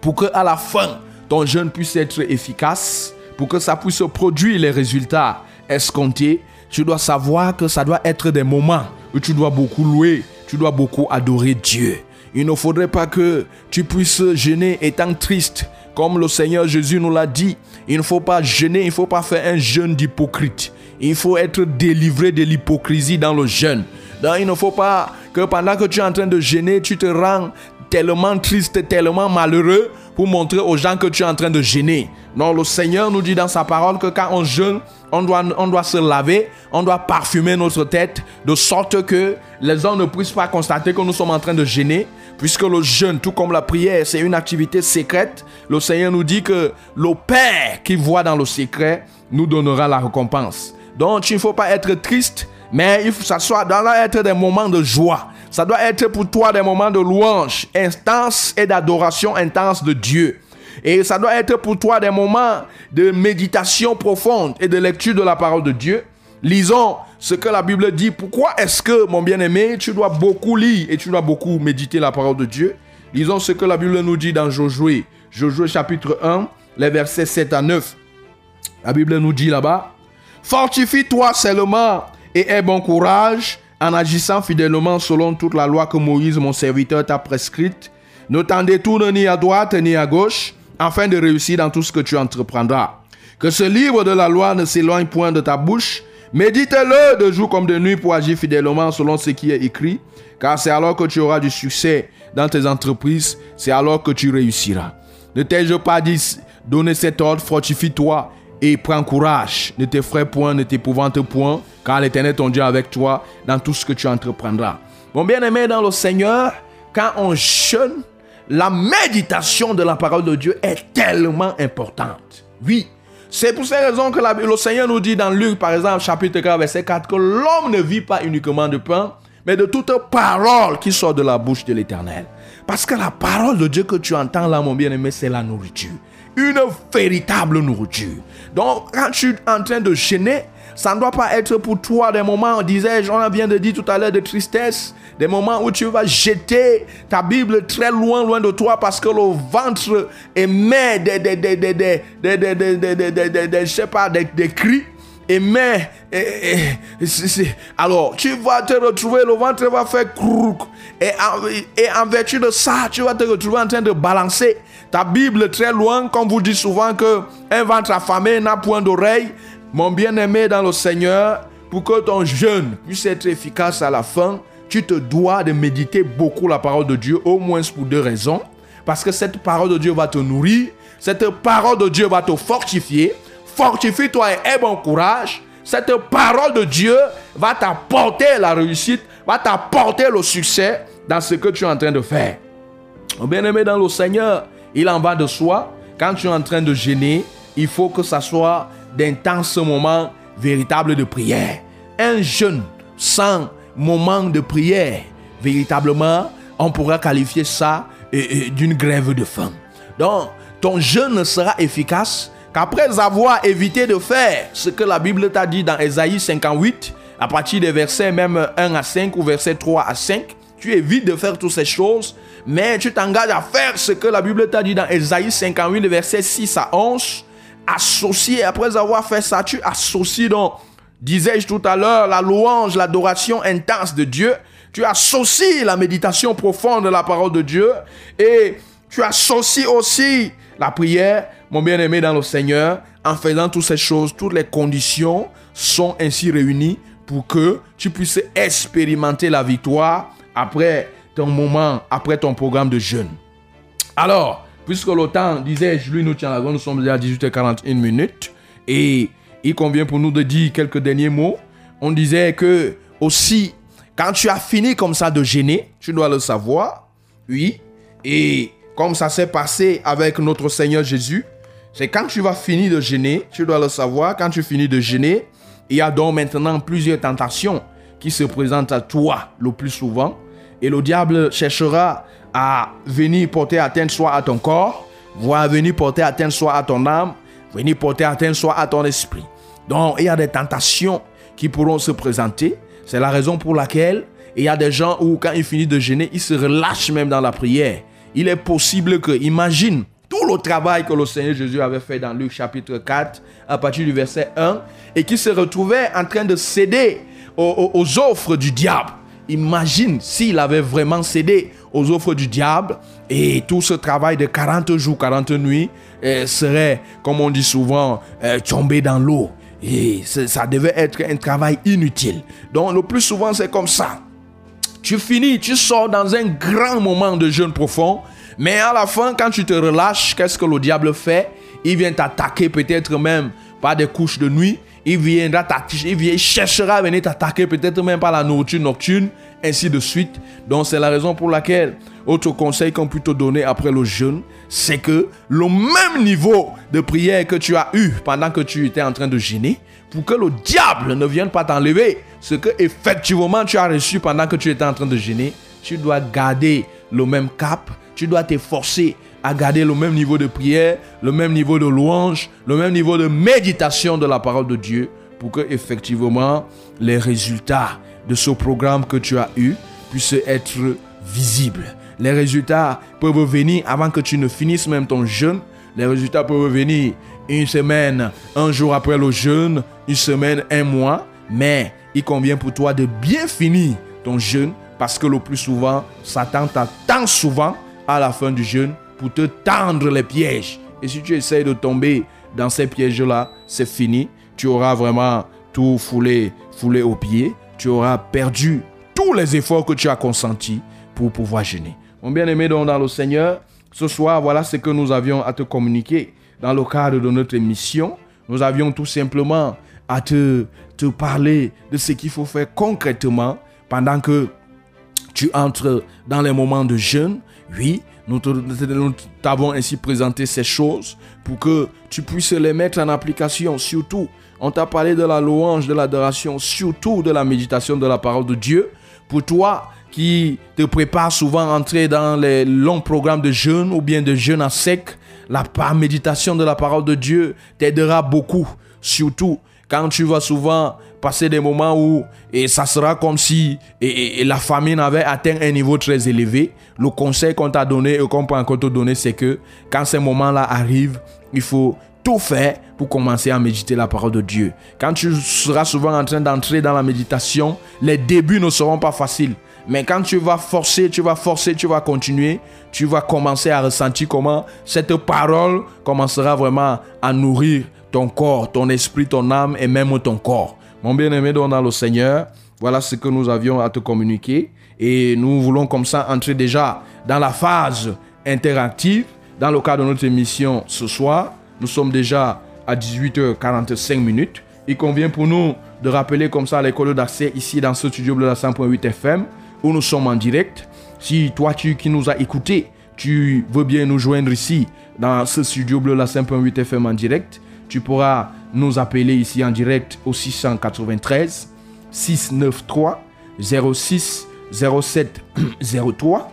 pour que à la fin, ton jeûne puisse être efficace, pour que ça puisse produire les résultats escomptés, tu dois savoir que ça doit être des moments où tu dois beaucoup louer, tu dois beaucoup adorer Dieu. Il ne faudrait pas que tu puisses jeûner étant triste, comme le Seigneur Jésus nous l'a dit. Il ne faut pas jeûner, il ne faut pas faire un jeûne d'hypocrite. Il faut être délivré de l'hypocrisie dans le jeûne. Donc, il ne faut pas que pendant que tu es en train de jeûner, tu te rends tellement triste, tellement malheureux pour montrer aux gens que tu es en train de gêner. Non, le Seigneur nous dit dans sa parole que quand on jeûne, on doit, on doit se laver, on doit parfumer notre tête de sorte que les gens ne puissent pas constater que nous sommes en train de gêner. Puisque le jeûne, tout comme la prière, c'est une activité secrète, le Seigneur nous dit que le Père qui voit dans le secret nous donnera la récompense. Donc, il ne faut pas être triste, mais il faut ça dans être des moments de joie. Ça doit être pour toi des moments de louange intense et d'adoration intense de Dieu. Et ça doit être pour toi des moments de méditation profonde et de lecture de la parole de Dieu. Lisons ce que la Bible dit. Pourquoi est-ce que, mon bien-aimé, tu dois beaucoup lire et tu dois beaucoup méditer la parole de Dieu? Lisons ce que la Bible nous dit dans Josué. Josué chapitre 1, les versets 7 à 9. La Bible nous dit là-bas, Fortifie-toi seulement et aie bon courage en agissant fidèlement selon toute la loi que Moïse, mon serviteur, t'a prescrite. Ne t'en détourne ni à droite ni à gauche, afin de réussir dans tout ce que tu entreprendras. Que ce livre de la loi ne s'éloigne point de ta bouche. Médite-le de jour comme de nuit pour agir fidèlement selon ce qui est écrit, car c'est alors que tu auras du succès dans tes entreprises, c'est alors que tu réussiras. Ne t'ai-je pas dit, donner cet ordre, fortifie-toi et prends courage. Ne t'effraie point, ne t'épouvante point, car l'Éternel ton Dieu avec toi dans tout ce que tu entreprendras. Mon bien-aimé dans le Seigneur, quand on jeûne, la méditation de la parole de Dieu est tellement importante. Oui, c'est pour ces raisons que le Seigneur nous dit dans Luc, par exemple, chapitre 4, verset 4, que l'homme ne vit pas uniquement de pain, mais de toute parole qui sort de la bouche de l'Éternel. Parce que la parole de Dieu que tu entends là, mon bien-aimé, c'est la nourriture. Une véritable nourriture. Donc, quand tu es en train de gêner, ça ne doit pas être pour toi des moments, disais-je, on a bien dit tout à l'heure, de tristesse, des moments où tu vas jeter ta Bible très loin, loin de toi parce que le ventre émet des, des, des, des, des, des cris. Et alors tu vas te retrouver, le ventre va faire crouk. Et, et, en vertu de ça, tu vas te retrouver en train de balancer ta Bible très loin, comme vous dit souvent que un ventre affamé n'a point d'oreille. Mon bien-aimé dans le Seigneur, pour que ton jeûne puisse être efficace à la fin, tu te dois de méditer beaucoup la parole de Dieu, au moins pour deux raisons. Parce que cette parole de Dieu va te nourrir, cette parole de Dieu va te fortifier. Fortifie-toi et aie bon courage. Cette parole de Dieu va t'apporter la réussite, va t'apporter le succès dans ce que tu es en train de faire. Mon bien-aimé dans le Seigneur, il en va de soi. Quand tu es en train de gêner, il faut que ça soit d'intenses moments véritables de prière. Un jeûne sans moment de prière, véritablement, on pourra qualifier ça euh, euh, d'une grève de faim. Donc, ton jeûne ne sera efficace qu'après avoir évité de faire ce que la Bible t'a dit dans Ésaïe 58, à partir des versets même 1 à 5 ou versets 3 à 5, tu évites de faire toutes ces choses, mais tu t'engages à faire ce que la Bible t'a dit dans Ésaïe 58, le verset 6 à 11. Associé, après avoir fait ça, tu associes donc, disais-je tout à l'heure, la louange, l'adoration intense de Dieu. Tu associes la méditation profonde de la parole de Dieu et tu associes aussi la prière, mon bien-aimé dans le Seigneur, en faisant toutes ces choses, toutes les conditions sont ainsi réunies pour que tu puisses expérimenter la victoire après ton moment, après ton programme de jeûne. Alors, puisque le temps, disais-je, lui nous tient la nous sommes déjà à 18h41 minutes, et il convient pour nous de dire quelques derniers mots. On disait que aussi, quand tu as fini comme ça de gêner, tu dois le savoir, oui, et comme ça s'est passé avec notre Seigneur Jésus, c'est quand tu vas finir de gêner, tu dois le savoir, quand tu finis de gêner, il y a donc maintenant plusieurs tentations qui se présentent à toi le plus souvent. Et le diable cherchera à venir porter atteinte soit à ton corps, voire venir porter atteinte soit à ton âme, venir porter atteinte soit à ton esprit. Donc, il y a des tentations qui pourront se présenter. C'est la raison pour laquelle il y a des gens où, quand ils finissent de gêner, ils se relâchent même dans la prière. Il est possible que, imagine, tout le travail que le Seigneur Jésus avait fait dans Luc chapitre 4, à partir du verset 1, et qui se retrouvait en train de céder aux, offres du diable. Imagine s'il avait vraiment cédé aux offres du diable et tout ce travail de 40 jours, 40 nuits euh, serait, comme on dit souvent, euh, tombé dans l'eau. Et ça devait être un travail inutile. Donc le plus souvent c'est comme ça. Tu finis, tu sors dans un grand moment de jeûne profond, mais à la fin, quand tu te relâches, qu'est-ce que le diable fait? Il vient t'attaquer peut-être même par des couches de nuit, il viendra t'attaquer, il cherchera à venir t'attaquer peut-être même par la nourriture nocturne, ainsi de suite. Donc c'est la raison pour laquelle, autre conseil qu'on peut te donner après le jeûne, c'est que le même niveau de prière que tu as eu pendant que tu étais en train de jeûner, pour que le diable ne vienne pas t'enlever ce que effectivement tu as reçu pendant que tu étais en train de gêner, tu dois garder le même cap, tu dois t'efforcer à garder le même niveau de prière, le même niveau de louange, le même niveau de méditation de la parole de Dieu pour que effectivement les résultats de ce programme que tu as eu puissent être visibles. Les résultats peuvent venir avant que tu ne finisses même ton jeûne. Les résultats peuvent venir une semaine, un jour après le jeûne, une semaine, un mois. Mais il convient pour toi de bien finir ton jeûne parce que le plus souvent, Satan t'attend souvent à la fin du jeûne pour te tendre les pièges. Et si tu essayes de tomber dans ces pièges-là, c'est fini. Tu auras vraiment tout foulé, foulé au pied. Tu auras perdu tous les efforts que tu as consentis pour pouvoir jeûner. Mon bien-aimé dans le Seigneur, ce soir, voilà ce que nous avions à te communiquer dans le cadre de notre émission. Nous avions tout simplement à te, te parler de ce qu'il faut faire concrètement pendant que tu entres dans les moments de jeûne. Oui, nous t'avons ainsi présenté ces choses pour que tu puisses les mettre en application. Surtout, on t'a parlé de la louange, de l'adoration, surtout de la méditation de la parole de Dieu. Pour toi qui te prépare souvent à entrer dans les longs programmes de jeûne ou bien de jeûne à sec, la méditation de la parole de Dieu t'aidera beaucoup. Surtout quand tu vas souvent passer des moments où et ça sera comme si et, la famine avait atteint un niveau très élevé. Le conseil qu'on t'a donné et qu'on peut encore te donner, c'est que quand ces moments-là arrivent, il faut tout faire pour commencer à méditer la parole de Dieu. Quand tu seras souvent en train d'entrer dans la méditation, les débuts ne seront pas faciles. Mais quand tu vas forcer, tu vas forcer, tu vas continuer, tu vas commencer à ressentir comment cette parole commencera vraiment à nourrir ton corps, ton esprit, ton âme et même ton corps. Mon bien-aimé dans le Seigneur, voilà ce que nous avions à te communiquer. Et nous voulons comme ça entrer déjà dans la phase interactive. Dans le cadre de notre émission ce soir, nous sommes déjà à 18h45 minutes. Il convient pour nous de rappeler comme ça les codes d'accès ici dans ce studio Bleu 100.8 FM où nous sommes en direct. Si toi tu qui nous as écouté, tu veux bien nous joindre ici dans ce studio Bleu 100.8 FM en direct, tu pourras nous appeler ici en direct au 693 693 06 07 03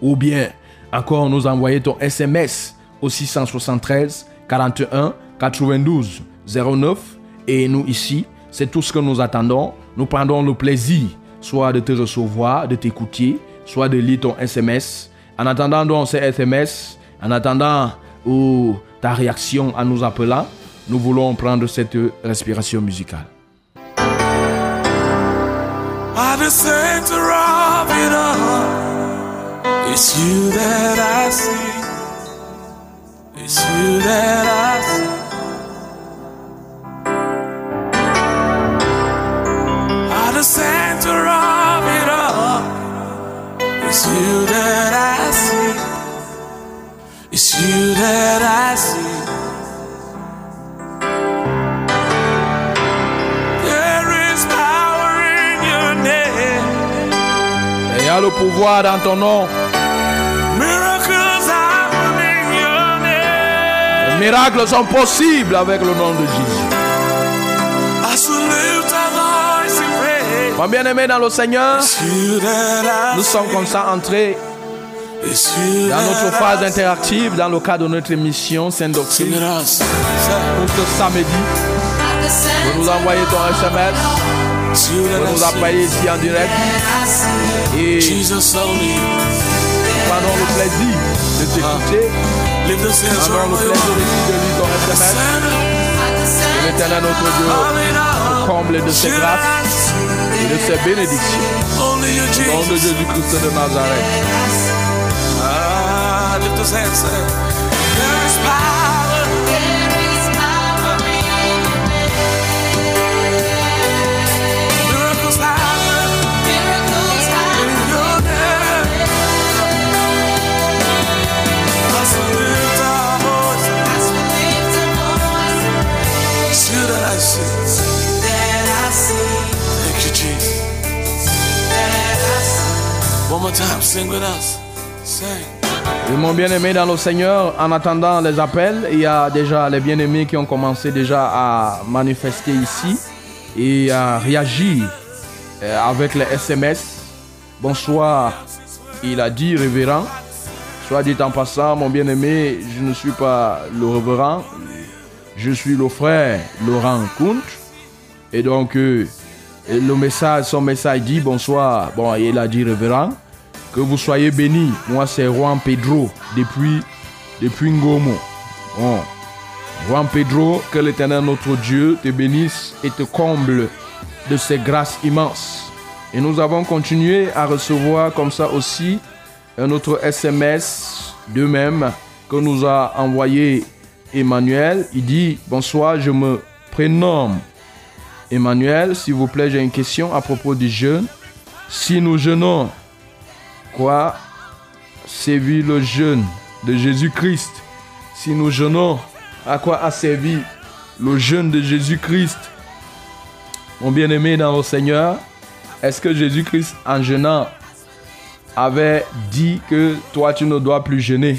ou bien encore nous envoyer ton SMS au 673 41 92 09 et nous ici C'est tout ce que nous attendons. Nous prendrons le plaisir, soit de te recevoir, de t'écouter, soit de lire ton SMS. En attendant donc ces SMS, en attendant ou ta réaction en nous appelant, nous voulons prendre cette respiration musicale. Le pouvoir dans ton nom. Les miracles sont possibles avec le nom de Jésus. Mon bien-aimé dans le Seigneur, nous sommes comme ça entrés dans notre phase interactive dans le cadre de notre émission Sainte Doctrine pour ce samedi. Vous nous envoyez ton SMS, vous nous appelez ici en direct et prenons le plaisir de t'écouter. Hands Prenons le plaisir de lire ton. SMS. Que l'éternel notre Dieu it comble de ses grâces et de ses bénédictions. Au nom de. Jésus-Christ de Nazareth. Et mon bien-aimé dans le Seigneur, en attendant les appels, il y a déjà les bien-aimés qui ont commencé déjà à manifester ici et à réagir euh, avec les SMS. Bonsoir, il a dit révérend. Soit dit en passant, mon bien-aimé, je ne suis pas le révérend, je suis le frère Laurent Kunt. Et donc, euh, le message, son message dit bonsoir. Bon, il a dit révérend. Que vous soyez bénis. Moi, c'est Juan Pedro depuis, depuis Ngomo. Bon. Juan Pedro, que l'éternel notre Dieu te bénisse et te comble de ses grâces immenses. Et nous avons continué à recevoir comme ça aussi un autre SMS de même que nous a envoyé Emmanuel. Il dit Bonsoir, je me prénomme Emmanuel. S'il vous plaît, j'ai une question à propos du jeûne. Si nous jeûnons, quoi servit le jeûne de Jésus-Christ Si nous jeûnons, à quoi a servi le jeûne de Jésus-Christ? Mon bien-aimé dans le Seigneur, est-ce que Jésus-Christ en jeûnant avait dit que toi tu ne dois plus jeûner?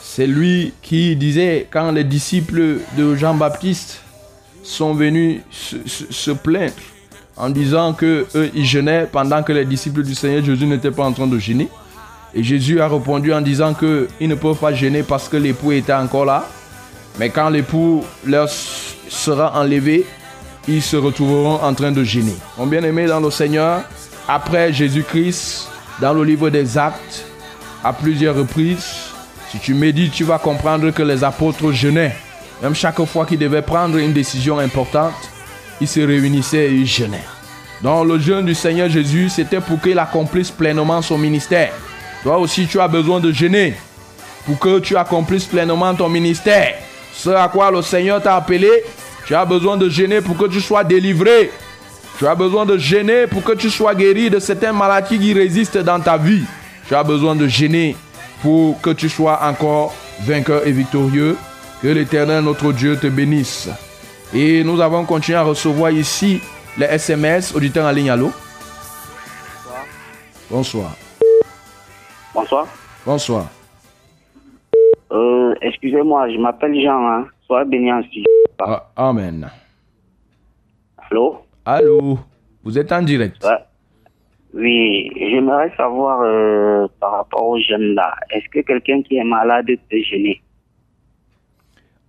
C'est lui qui disait quand les disciples de Jean-Baptiste sont venus se plaindre en disant que eux ils jeûnaient pendant que les disciples du Seigneur Jésus n'étaient pas en train de jeûner. Et Jésus a répondu en disant que ils ne peuvent pas jeûner parce que l'époux était encore là. Mais quand l'époux leur sera enlevé, ils se retrouveront en train de jeûner. Mon bien-aimé dans le Seigneur, après Jésus-Christ, dans le livre des Actes, à plusieurs reprises, si tu médites, tu vas comprendre que les apôtres jeûnaient. Même chaque fois qu'ils devaient prendre une décision importante, ils se réunissaient et ils jeûnaient. Donc le jeûne du Seigneur Jésus, c'était pour qu'il accomplisse pleinement son ministère. Toi aussi, tu as besoin de jeûner pour que tu accomplisses pleinement ton ministère. Ce à quoi le Seigneur t'a appelé, tu as besoin de jeûner pour que tu sois délivré. Tu as besoin de jeûner pour que tu sois guéri de certaines maladies qui résistent dans ta vie. Tu as besoin de jeûner pour que tu sois encore vainqueur et victorieux. Que l'Éternel, notre Dieu, te bénisse. Et nous avons continué à recevoir ici les SMS auditeurs en ligne. Allô? Bonsoir. Bonsoir. Bonsoir. Euh, excusez-moi, je m'appelle Jean. Hein. Sois béni studio. Ah, amen. Allô? Allô? Vous êtes en direct. Ouais. Oui, j'aimerais savoir euh, par rapport aux jeunes là, est-ce que quelqu'un qui est malade peut jeûner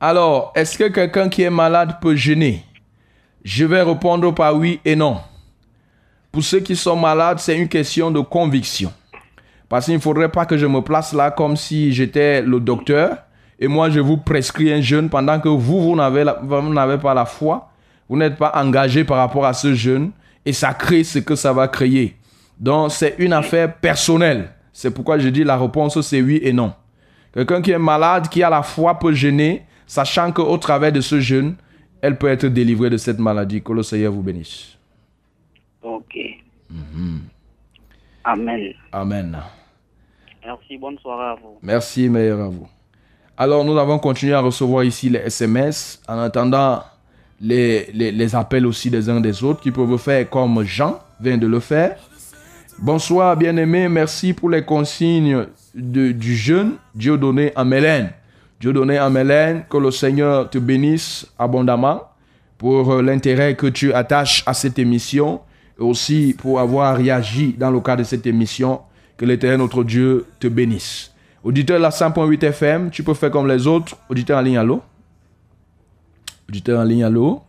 Alors, est-ce que quelqu'un qui est malade peut jeûner? Je vais répondre par oui et non. Pour ceux qui sont malades, c'est une question de conviction. Parce qu'il ne faudrait pas que je me place là comme si j'étais le docteur et moi je vous prescris un jeûne pendant que vous, vous n'avez pas la foi, vous n'êtes pas engagé par rapport à ce jeûne et ça crée ce que ça va créer. Donc c'est une affaire personnelle. C'est pourquoi je dis la réponse c'est oui et non. Quelqu'un qui est malade, qui a la foi peut jeûner, sachant qu'au travers de ce jeûne, elle peut être délivrée de cette maladie. Que le Seigneur vous bénisse. Ok. Amen. Amen. Merci, bonne soirée à vous. Merci, meilleur à vous. Alors, nous avons continué à recevoir ici les SMS en attendant les, les, les appels aussi des uns des autres qui peuvent faire comme Jean vient de le faire. Bonsoir, bien-aimé. Merci pour les consignes de- du jeûne. Dieu donné à Mélène. Dieu donné à Mélène. Que le Seigneur te bénisse abondamment pour euh, l'intérêt que tu attaches à cette émission et aussi pour avoir réagi dans le cadre de cette émission. Que l'Éternel, notre Dieu, te bénisse. Auditeur de la 100.8 FM, tu peux faire comme les autres. Auditeur en ligne, allô? Auditeur en ligne, allô?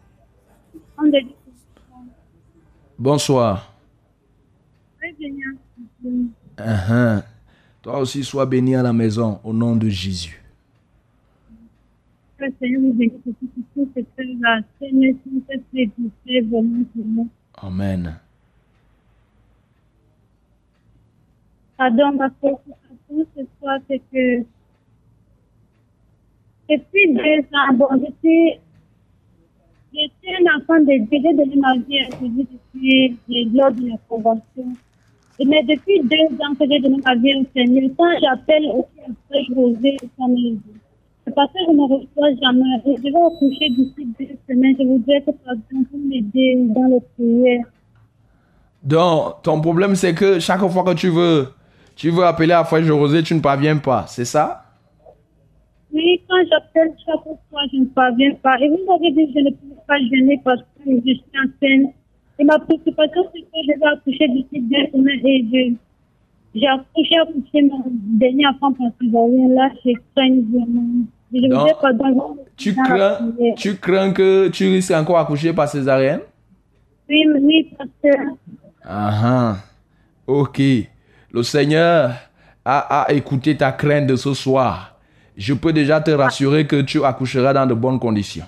Bonsoir. Uh-huh. Toi aussi, sois béni à la maison au nom de Jésus. Que que. Amen. Pardon, ma préoccupation ce soir, c'est que depuis deux ans, bon, je suis, je suis un enfant de Dieu, j'ai donné ma vie à Jésus depuis lors de la convention. Mais depuis deux ans que j'ai donné ma vie au Seigneur, quand j'appelle aussi ça me que je ne reçois jamais. Je vais accoucher d'ici deux semaines. Je voudrais que pour m'aider dans le prière. Donc, ton problème, c'est que chaque fois que tu veux, tu veux appeler à Frère José, tu ne parviens pas. C'est ça? Oui, quand j'appelle chaque fois, je ne parviens pas. Et vous m'avez dit que je ne peux pas gêner parce que je suis enceinte. Et ma préoccupation, c'est que je vais accoucher d'ici deux semaines et je, j'ai accouché, accouché mon dernier enfant parce que j'avais là, je crains vraiment. Je. Tu dans la crains, tu crains que tu risques encore accoucher par césarienne? Oui, oui, parce que Ah ah. Ok. Le Seigneur a, a écouté ta crainte de ce soir. Je peux déjà te rassurer que tu accoucheras dans de bonnes conditions.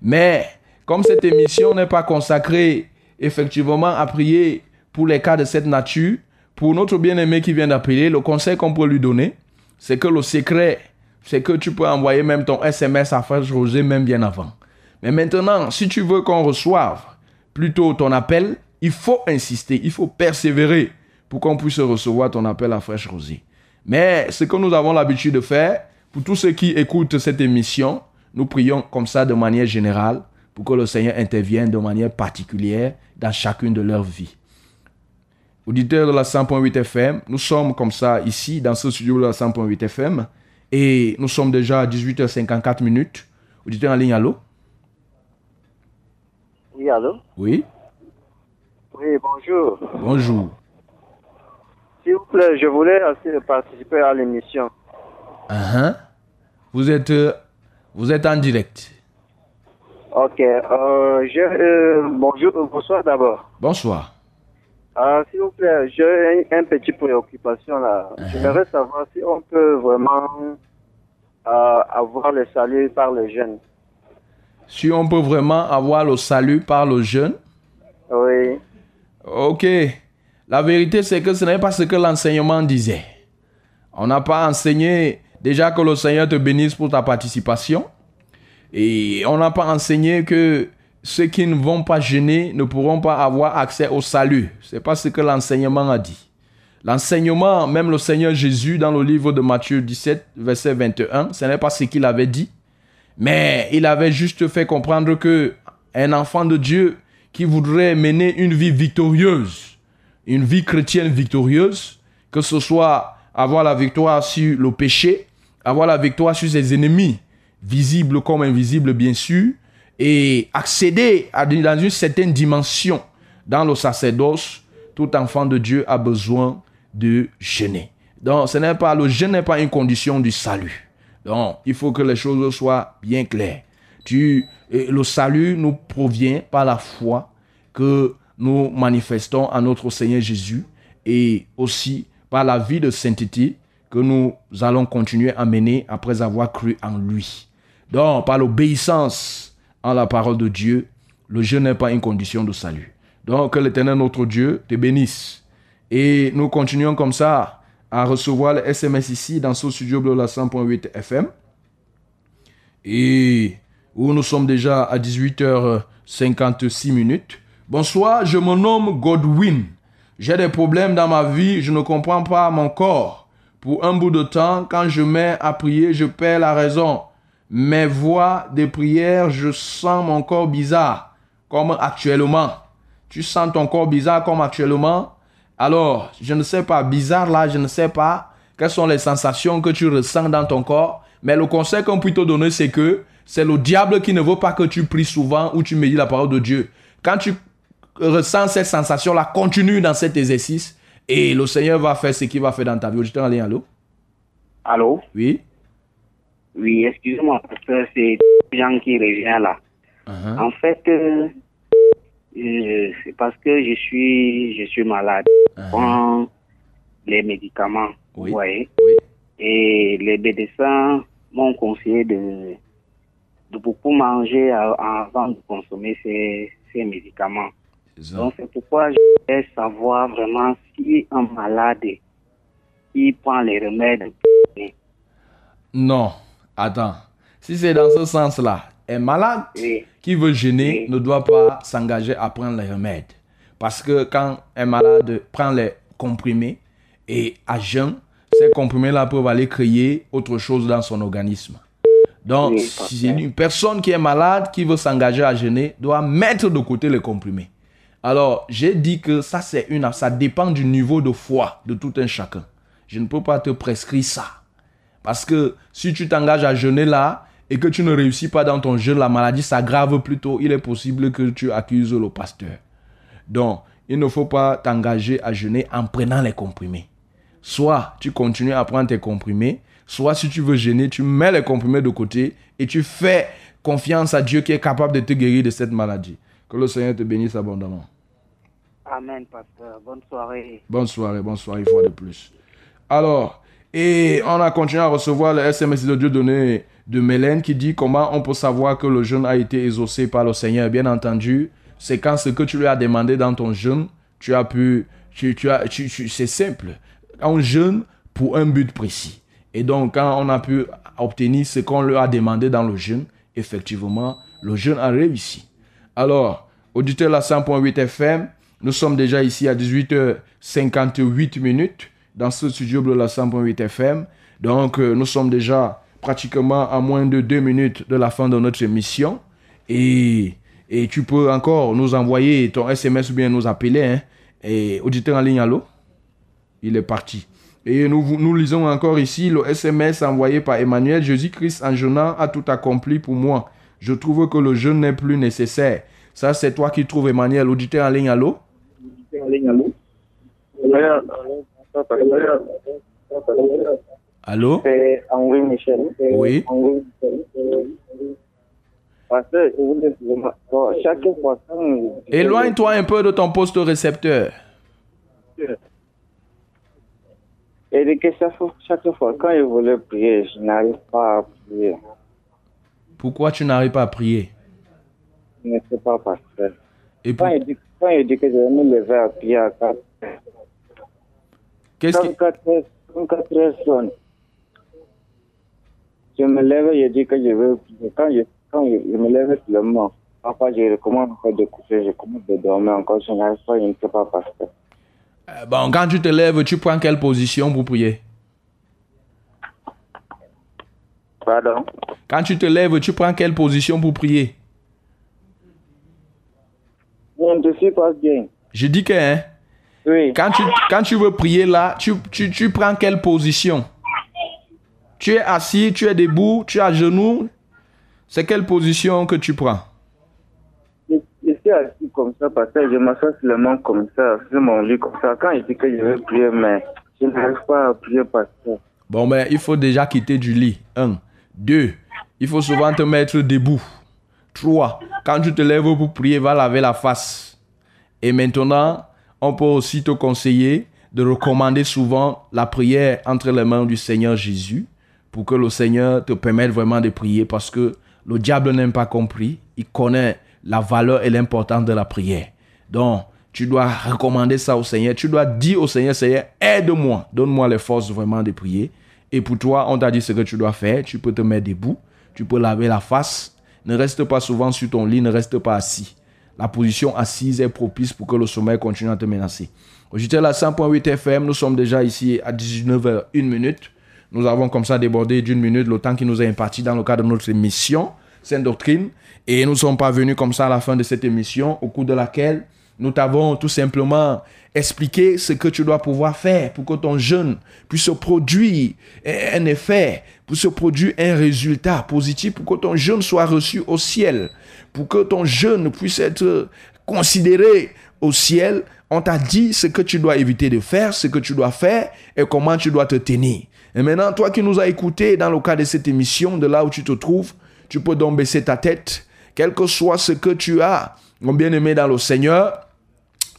Mais comme cette émission n'est pas consacrée effectivement à prier pour les cas de cette nature, pour notre bien-aimé qui vient d'appeler, le conseil qu'on peut lui donner, c'est que le secret, c'est que tu peux envoyer même ton SMS à Frère José même bien avant. Mais maintenant, si tu veux qu'on reçoive plutôt ton appel, il faut insister, il faut persévérer pour qu'on puisse recevoir ton appel à Fraîche Rosée. Mais ce que nous avons l'habitude de faire, pour tous ceux qui écoutent cette émission, nous prions comme ça de manière générale pour que le Seigneur intervienne de manière particulière dans chacune de leurs vies. Auditeurs de la 100.8 FM, nous sommes comme ça ici dans ce studio de la 100.8 FM et nous sommes déjà à 18h54 minutes. Auditeurs en ligne, allô? Oui, allô? Oui, Oui, bonjour. bonjour. S'il vous plaît, je voulais aussi participer à l'émission. Uh-huh. Vous êtes, euh, vous êtes en direct. Ok, euh, je, euh, bonjour, bonsoir d'abord. Bonsoir. Euh, S'il vous plaît, j'ai une, une petite préoccupation là. J'aimerais savoir si on peut vraiment euh, avoir le salut par le jeûne. Si on peut vraiment avoir le salut par le jeûne, Oui, ok. La vérité, c'est que ce n'est pas ce que l'enseignement disait. On n'a pas enseigné déjà que le Seigneur te bénisse pour ta participation. Et on n'a pas enseigné que ceux qui ne vont pas jeûner ne pourront pas avoir accès au salut. C'est pas ce que l'enseignement a dit. L'enseignement, même le Seigneur Jésus dans le livre de Matthieu 17, verset 21, ce n'est pas ce qu'il avait dit. Mais il avait juste fait comprendre que un enfant de Dieu qui voudrait mener une vie victorieuse, une vie chrétienne victorieuse, que ce soit avoir la victoire sur le péché, avoir la victoire sur ses ennemis, visibles comme invisibles bien sûr, et accéder dans une certaine dimension dans le sacerdoce, tout enfant de Dieu a besoin de jeûner. Donc, ce n'est pas, le jeûne n'est pas une condition du salut. Donc, il faut que les choses soient bien claires. Tu, le salut nous provient par la foi que nous manifestons à notre Seigneur Jésus et aussi par la vie de sainteté que nous allons continuer à mener après avoir cru en lui. Donc, par l'obéissance à la parole de Dieu, le jeûne n'est pas une condition de salut. Donc, que l'Éternel notre Dieu te bénisse. Et nous continuons comme ça à recevoir les SMS ici dans ce studio bleu la 100.8 FM. Et où nous sommes déjà à 18h56 minutes. Bonsoir, je me nomme Godwin. J'ai des problèmes dans ma vie, je ne comprends pas mon corps. Pour un bout de temps, quand je mets à prier, je perds la raison. Mes voix de prière, je sens mon corps bizarre, comme actuellement. Tu sens ton corps bizarre comme actuellement? Alors, je ne sais pas, bizarre là, je ne sais pas quelles sont les sensations que tu ressens dans ton corps? Mais le conseil qu'on peut te donner, c'est que c'est le diable qui ne veut pas que tu pries souvent ou tu médites la parole de Dieu. Quand tu ressens cette sensation-là, continue dans cet exercice et le Seigneur va faire ce qu'il va faire dans ta vie. Je en ligne, allô? Allô? Oui? Oui, excusez-moi, parce que c'est Jean qui revient là. Uh-huh. En fait, euh, euh, c'est parce que je suis, je suis malade. Je prends les médicaments, Oui. vous voyez. Oui. Et les médecins m'ont conseillé de, de beaucoup manger avant de consommer ces, ces médicaments. Donc c'est pourquoi je voulais savoir vraiment si un malade qui prend les remèdes Non, attends. Si c'est dans ce sens-là, un malade Oui. qui veut gêner Oui. ne doit pas s'engager à prendre les remèdes. Parce que quand un malade prend les comprimés et à jeun, ces comprimés-là peuvent aller créer autre chose dans son organisme. Donc, Oui, si une personne qui est malade, qui veut s'engager à jeûner, doit mettre de côté les comprimés. Alors, j'ai dit que ça, c'est une, ça dépend du niveau de foi de tout un chacun. Je ne peux pas te prescrire ça. Parce que si tu t'engages à jeûner là et que tu ne réussis pas dans ton jeûne, la maladie s'aggrave plutôt. Il est possible que tu accuses le pasteur. Donc, il ne faut pas t'engager à jeûner en prenant les comprimés. Soit tu continues à prendre tes comprimés, soit si tu veux jeûner, tu mets les comprimés de côté et tu fais confiance à Dieu qui est capable de te guérir de cette maladie. Que le Seigneur te bénisse abondamment. Amen, pasteur. Bonne soirée. Bonne soirée, bonne soirée une fois de plus. Alors, et on a continué à recevoir le SMS de Dieu donné de Mélène qui dit comment on peut savoir que le jeûne a été exaucé par le Seigneur. Bien entendu, c'est quand ce que tu lui as demandé dans ton jeûne, tu as pu, tu, tu as, tu- tu- c'est simple. On jeûne pour un but précis. Et donc, quand on a pu obtenir ce qu'on lui a demandé dans le jeûne, effectivement, le jeûne a réussi. Alors, auditeur la 100.8 FM, nous sommes déjà ici à 18h58 minutes dans ce studio bleu la 100.8 FM. Donc, euh, nous sommes déjà pratiquement à moins de deux minutes de la fin de notre émission. Et, et tu peux encore nous envoyer ton SMS ou bien nous appeler. Hein. Et auditeur en ligne, allô? Il est parti. Et nous, nous lisons encore ici le SMS envoyé par Emmanuel. Jésus-Christ en jeûnant a tout accompli pour moi. Je trouve que le jeûne n'est plus nécessaire. Ça, c'est toi qui trouves Emmanuel. Auditeur en ligne, allô? Allô? C'est Henri Michel. Quand- Éloigne-toi un peu de ton poste récepteur. Et que chaque fois, quand je voulais prier, je n'arrive pas à prier. Pourquoi tu n'arrives pas à prier? Je ne sais pas pasteur. Et pour- Quand il dit, quand il dit que je vais me lever à prier à 4 qu'est-ce qui... 4 heures, quand 4 heures sonne, je me lève et je dis que je veux. Quand je, quand je, je me lève seulement, parfois je recommence encore de coucher, je commence de dormir encore, je n'arrive pas, je ne sais pas pasteur. Euh, Bon, quand tu te lèves, tu prends quelle position pour prier? Pardon? Quand tu te lèves, tu prends quelle position pour prier? Je ne suis pas bien. Je dis que, hein, Oui. quand tu, quand tu veux prier là, tu, tu, tu prends quelle position? Tu es assis, tu es debout, tu es à genoux. C'est quelle position que tu prends? Je, je suis assis comme ça parce que je m'assois seulement comme ça, sur mon lit comme ça. Quand il dit que je veux prier, mais je n'arrive pas à prier pasteur. Bon, ben, il faut déjà quitter du lit. Un. Deux. Il faut souvent te mettre debout. 3. Quand tu te lèves pour prier, va laver la face. Et maintenant, on peut aussi te conseiller de recommander souvent la prière entre les mains du Seigneur Jésus pour que le Seigneur te permette vraiment de prier parce que le diable n'aime pas compris. Il connaît la valeur et l'importance de la prière. Donc, tu dois recommander ça au Seigneur. Tu dois dire au Seigneur, Seigneur, aide-moi. Donne-moi les forces vraiment de prier. Et pour toi, on t'a dit ce que tu dois faire. Tu peux te mettre debout. Tu peux laver la face. Ne reste pas souvent sur ton lit. Ne reste pas assis. La position assise est propice pour que le sommeil continue à te menacer. J'étais à 100.8 FM. Nous sommes déjà ici à 19h, 1 minute. Nous avons comme ça débordé d'une minute le temps qui nous est imparti dans le cadre de notre émission Sainte Doctrine. Et nous sommes parvenus comme ça à la fin de cette émission, au cours de laquelle nous t'avons tout simplement expliqué ce que tu dois pouvoir faire pour que ton jeûne puisse produire un effet, pour se produire un résultat positif, pour que ton jeûne soit reçu au ciel, pour que ton jeûne puisse être considéré au ciel. On t'a dit ce que tu dois éviter de faire, ce que tu dois faire et comment tu dois te tenir. Et maintenant, toi qui nous as écoutés dans le cas de cette émission, de là où tu te trouves, tu peux donc baisser ta tête, quel que soit ce que tu as, mon bien-aimé dans le Seigneur.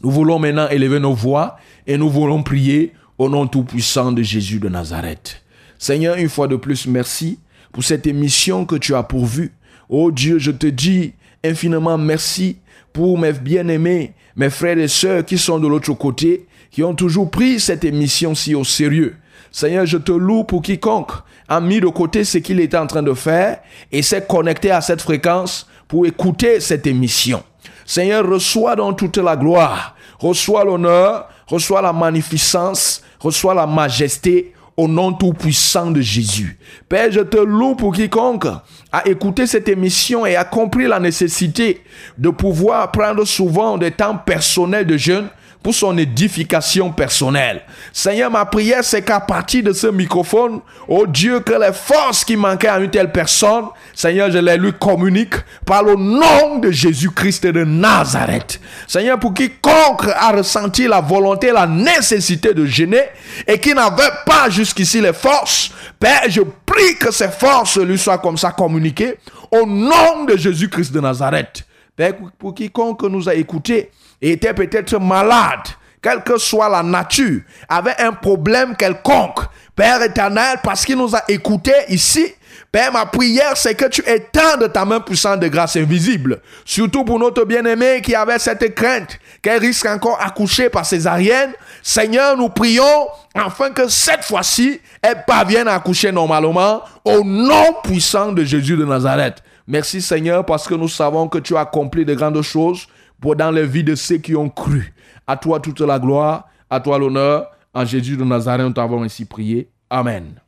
Nous voulons maintenant élever nos voix et nous voulons prier au nom tout-puissant de Jésus de Nazareth. Seigneur, une fois de plus, merci pour cette émission que tu as pourvue. Oh Dieu, je te dis infiniment merci pour mes bien-aimés, mes frères et sœurs qui sont de l'autre côté, qui ont toujours pris cette émission si au sérieux. Seigneur, je te loue pour quiconque a mis de côté ce qu'il était en train de faire et s'est connecté à cette fréquence pour écouter cette émission. Seigneur, reçois donc toute la gloire, reçois l'honneur, reçois la magnificence, reçois la majesté au nom tout-puissant de Jésus. Père, je te loue pour quiconque a écouté cette émission et a compris la nécessité de pouvoir prendre souvent des temps personnels de jeûne pour son édification personnelle. Seigneur, ma prière, c'est qu'à partir de ce microphone, oh Dieu, que les forces qui manquaient à une telle personne, Seigneur, je les lui communique par le nom de Jésus-Christ de Nazareth. Seigneur, pour quiconque a ressenti la volonté, la nécessité de gêner et qui n'avait pas jusqu'ici les forces, Père, je prie que ces forces lui soient comme ça communiquées au nom de Jésus-Christ de Nazareth. Père, pour quiconque nous a écoutés, était peut-être malade, quelle que soit la nature, avait un problème quelconque. Père éternel, parce qu'il nous a écoutés ici, Père, ma prière, c'est que tu étendes ta main puissante de grâce invisible. Surtout pour notre bien-aimé qui avait cette crainte qu'elle risque encore accoucher par césarienne. Seigneur, nous prions afin que cette fois-ci, elle parvienne à accoucher normalement au nom puissant de Jésus de Nazareth. Merci Seigneur parce que nous savons que tu as accompli de grandes choses pour dans les vies de ceux qui ont cru. À toi toute la gloire, à toi l'honneur. En Jésus de Nazareth, nous t'avons ainsi prié. Amen.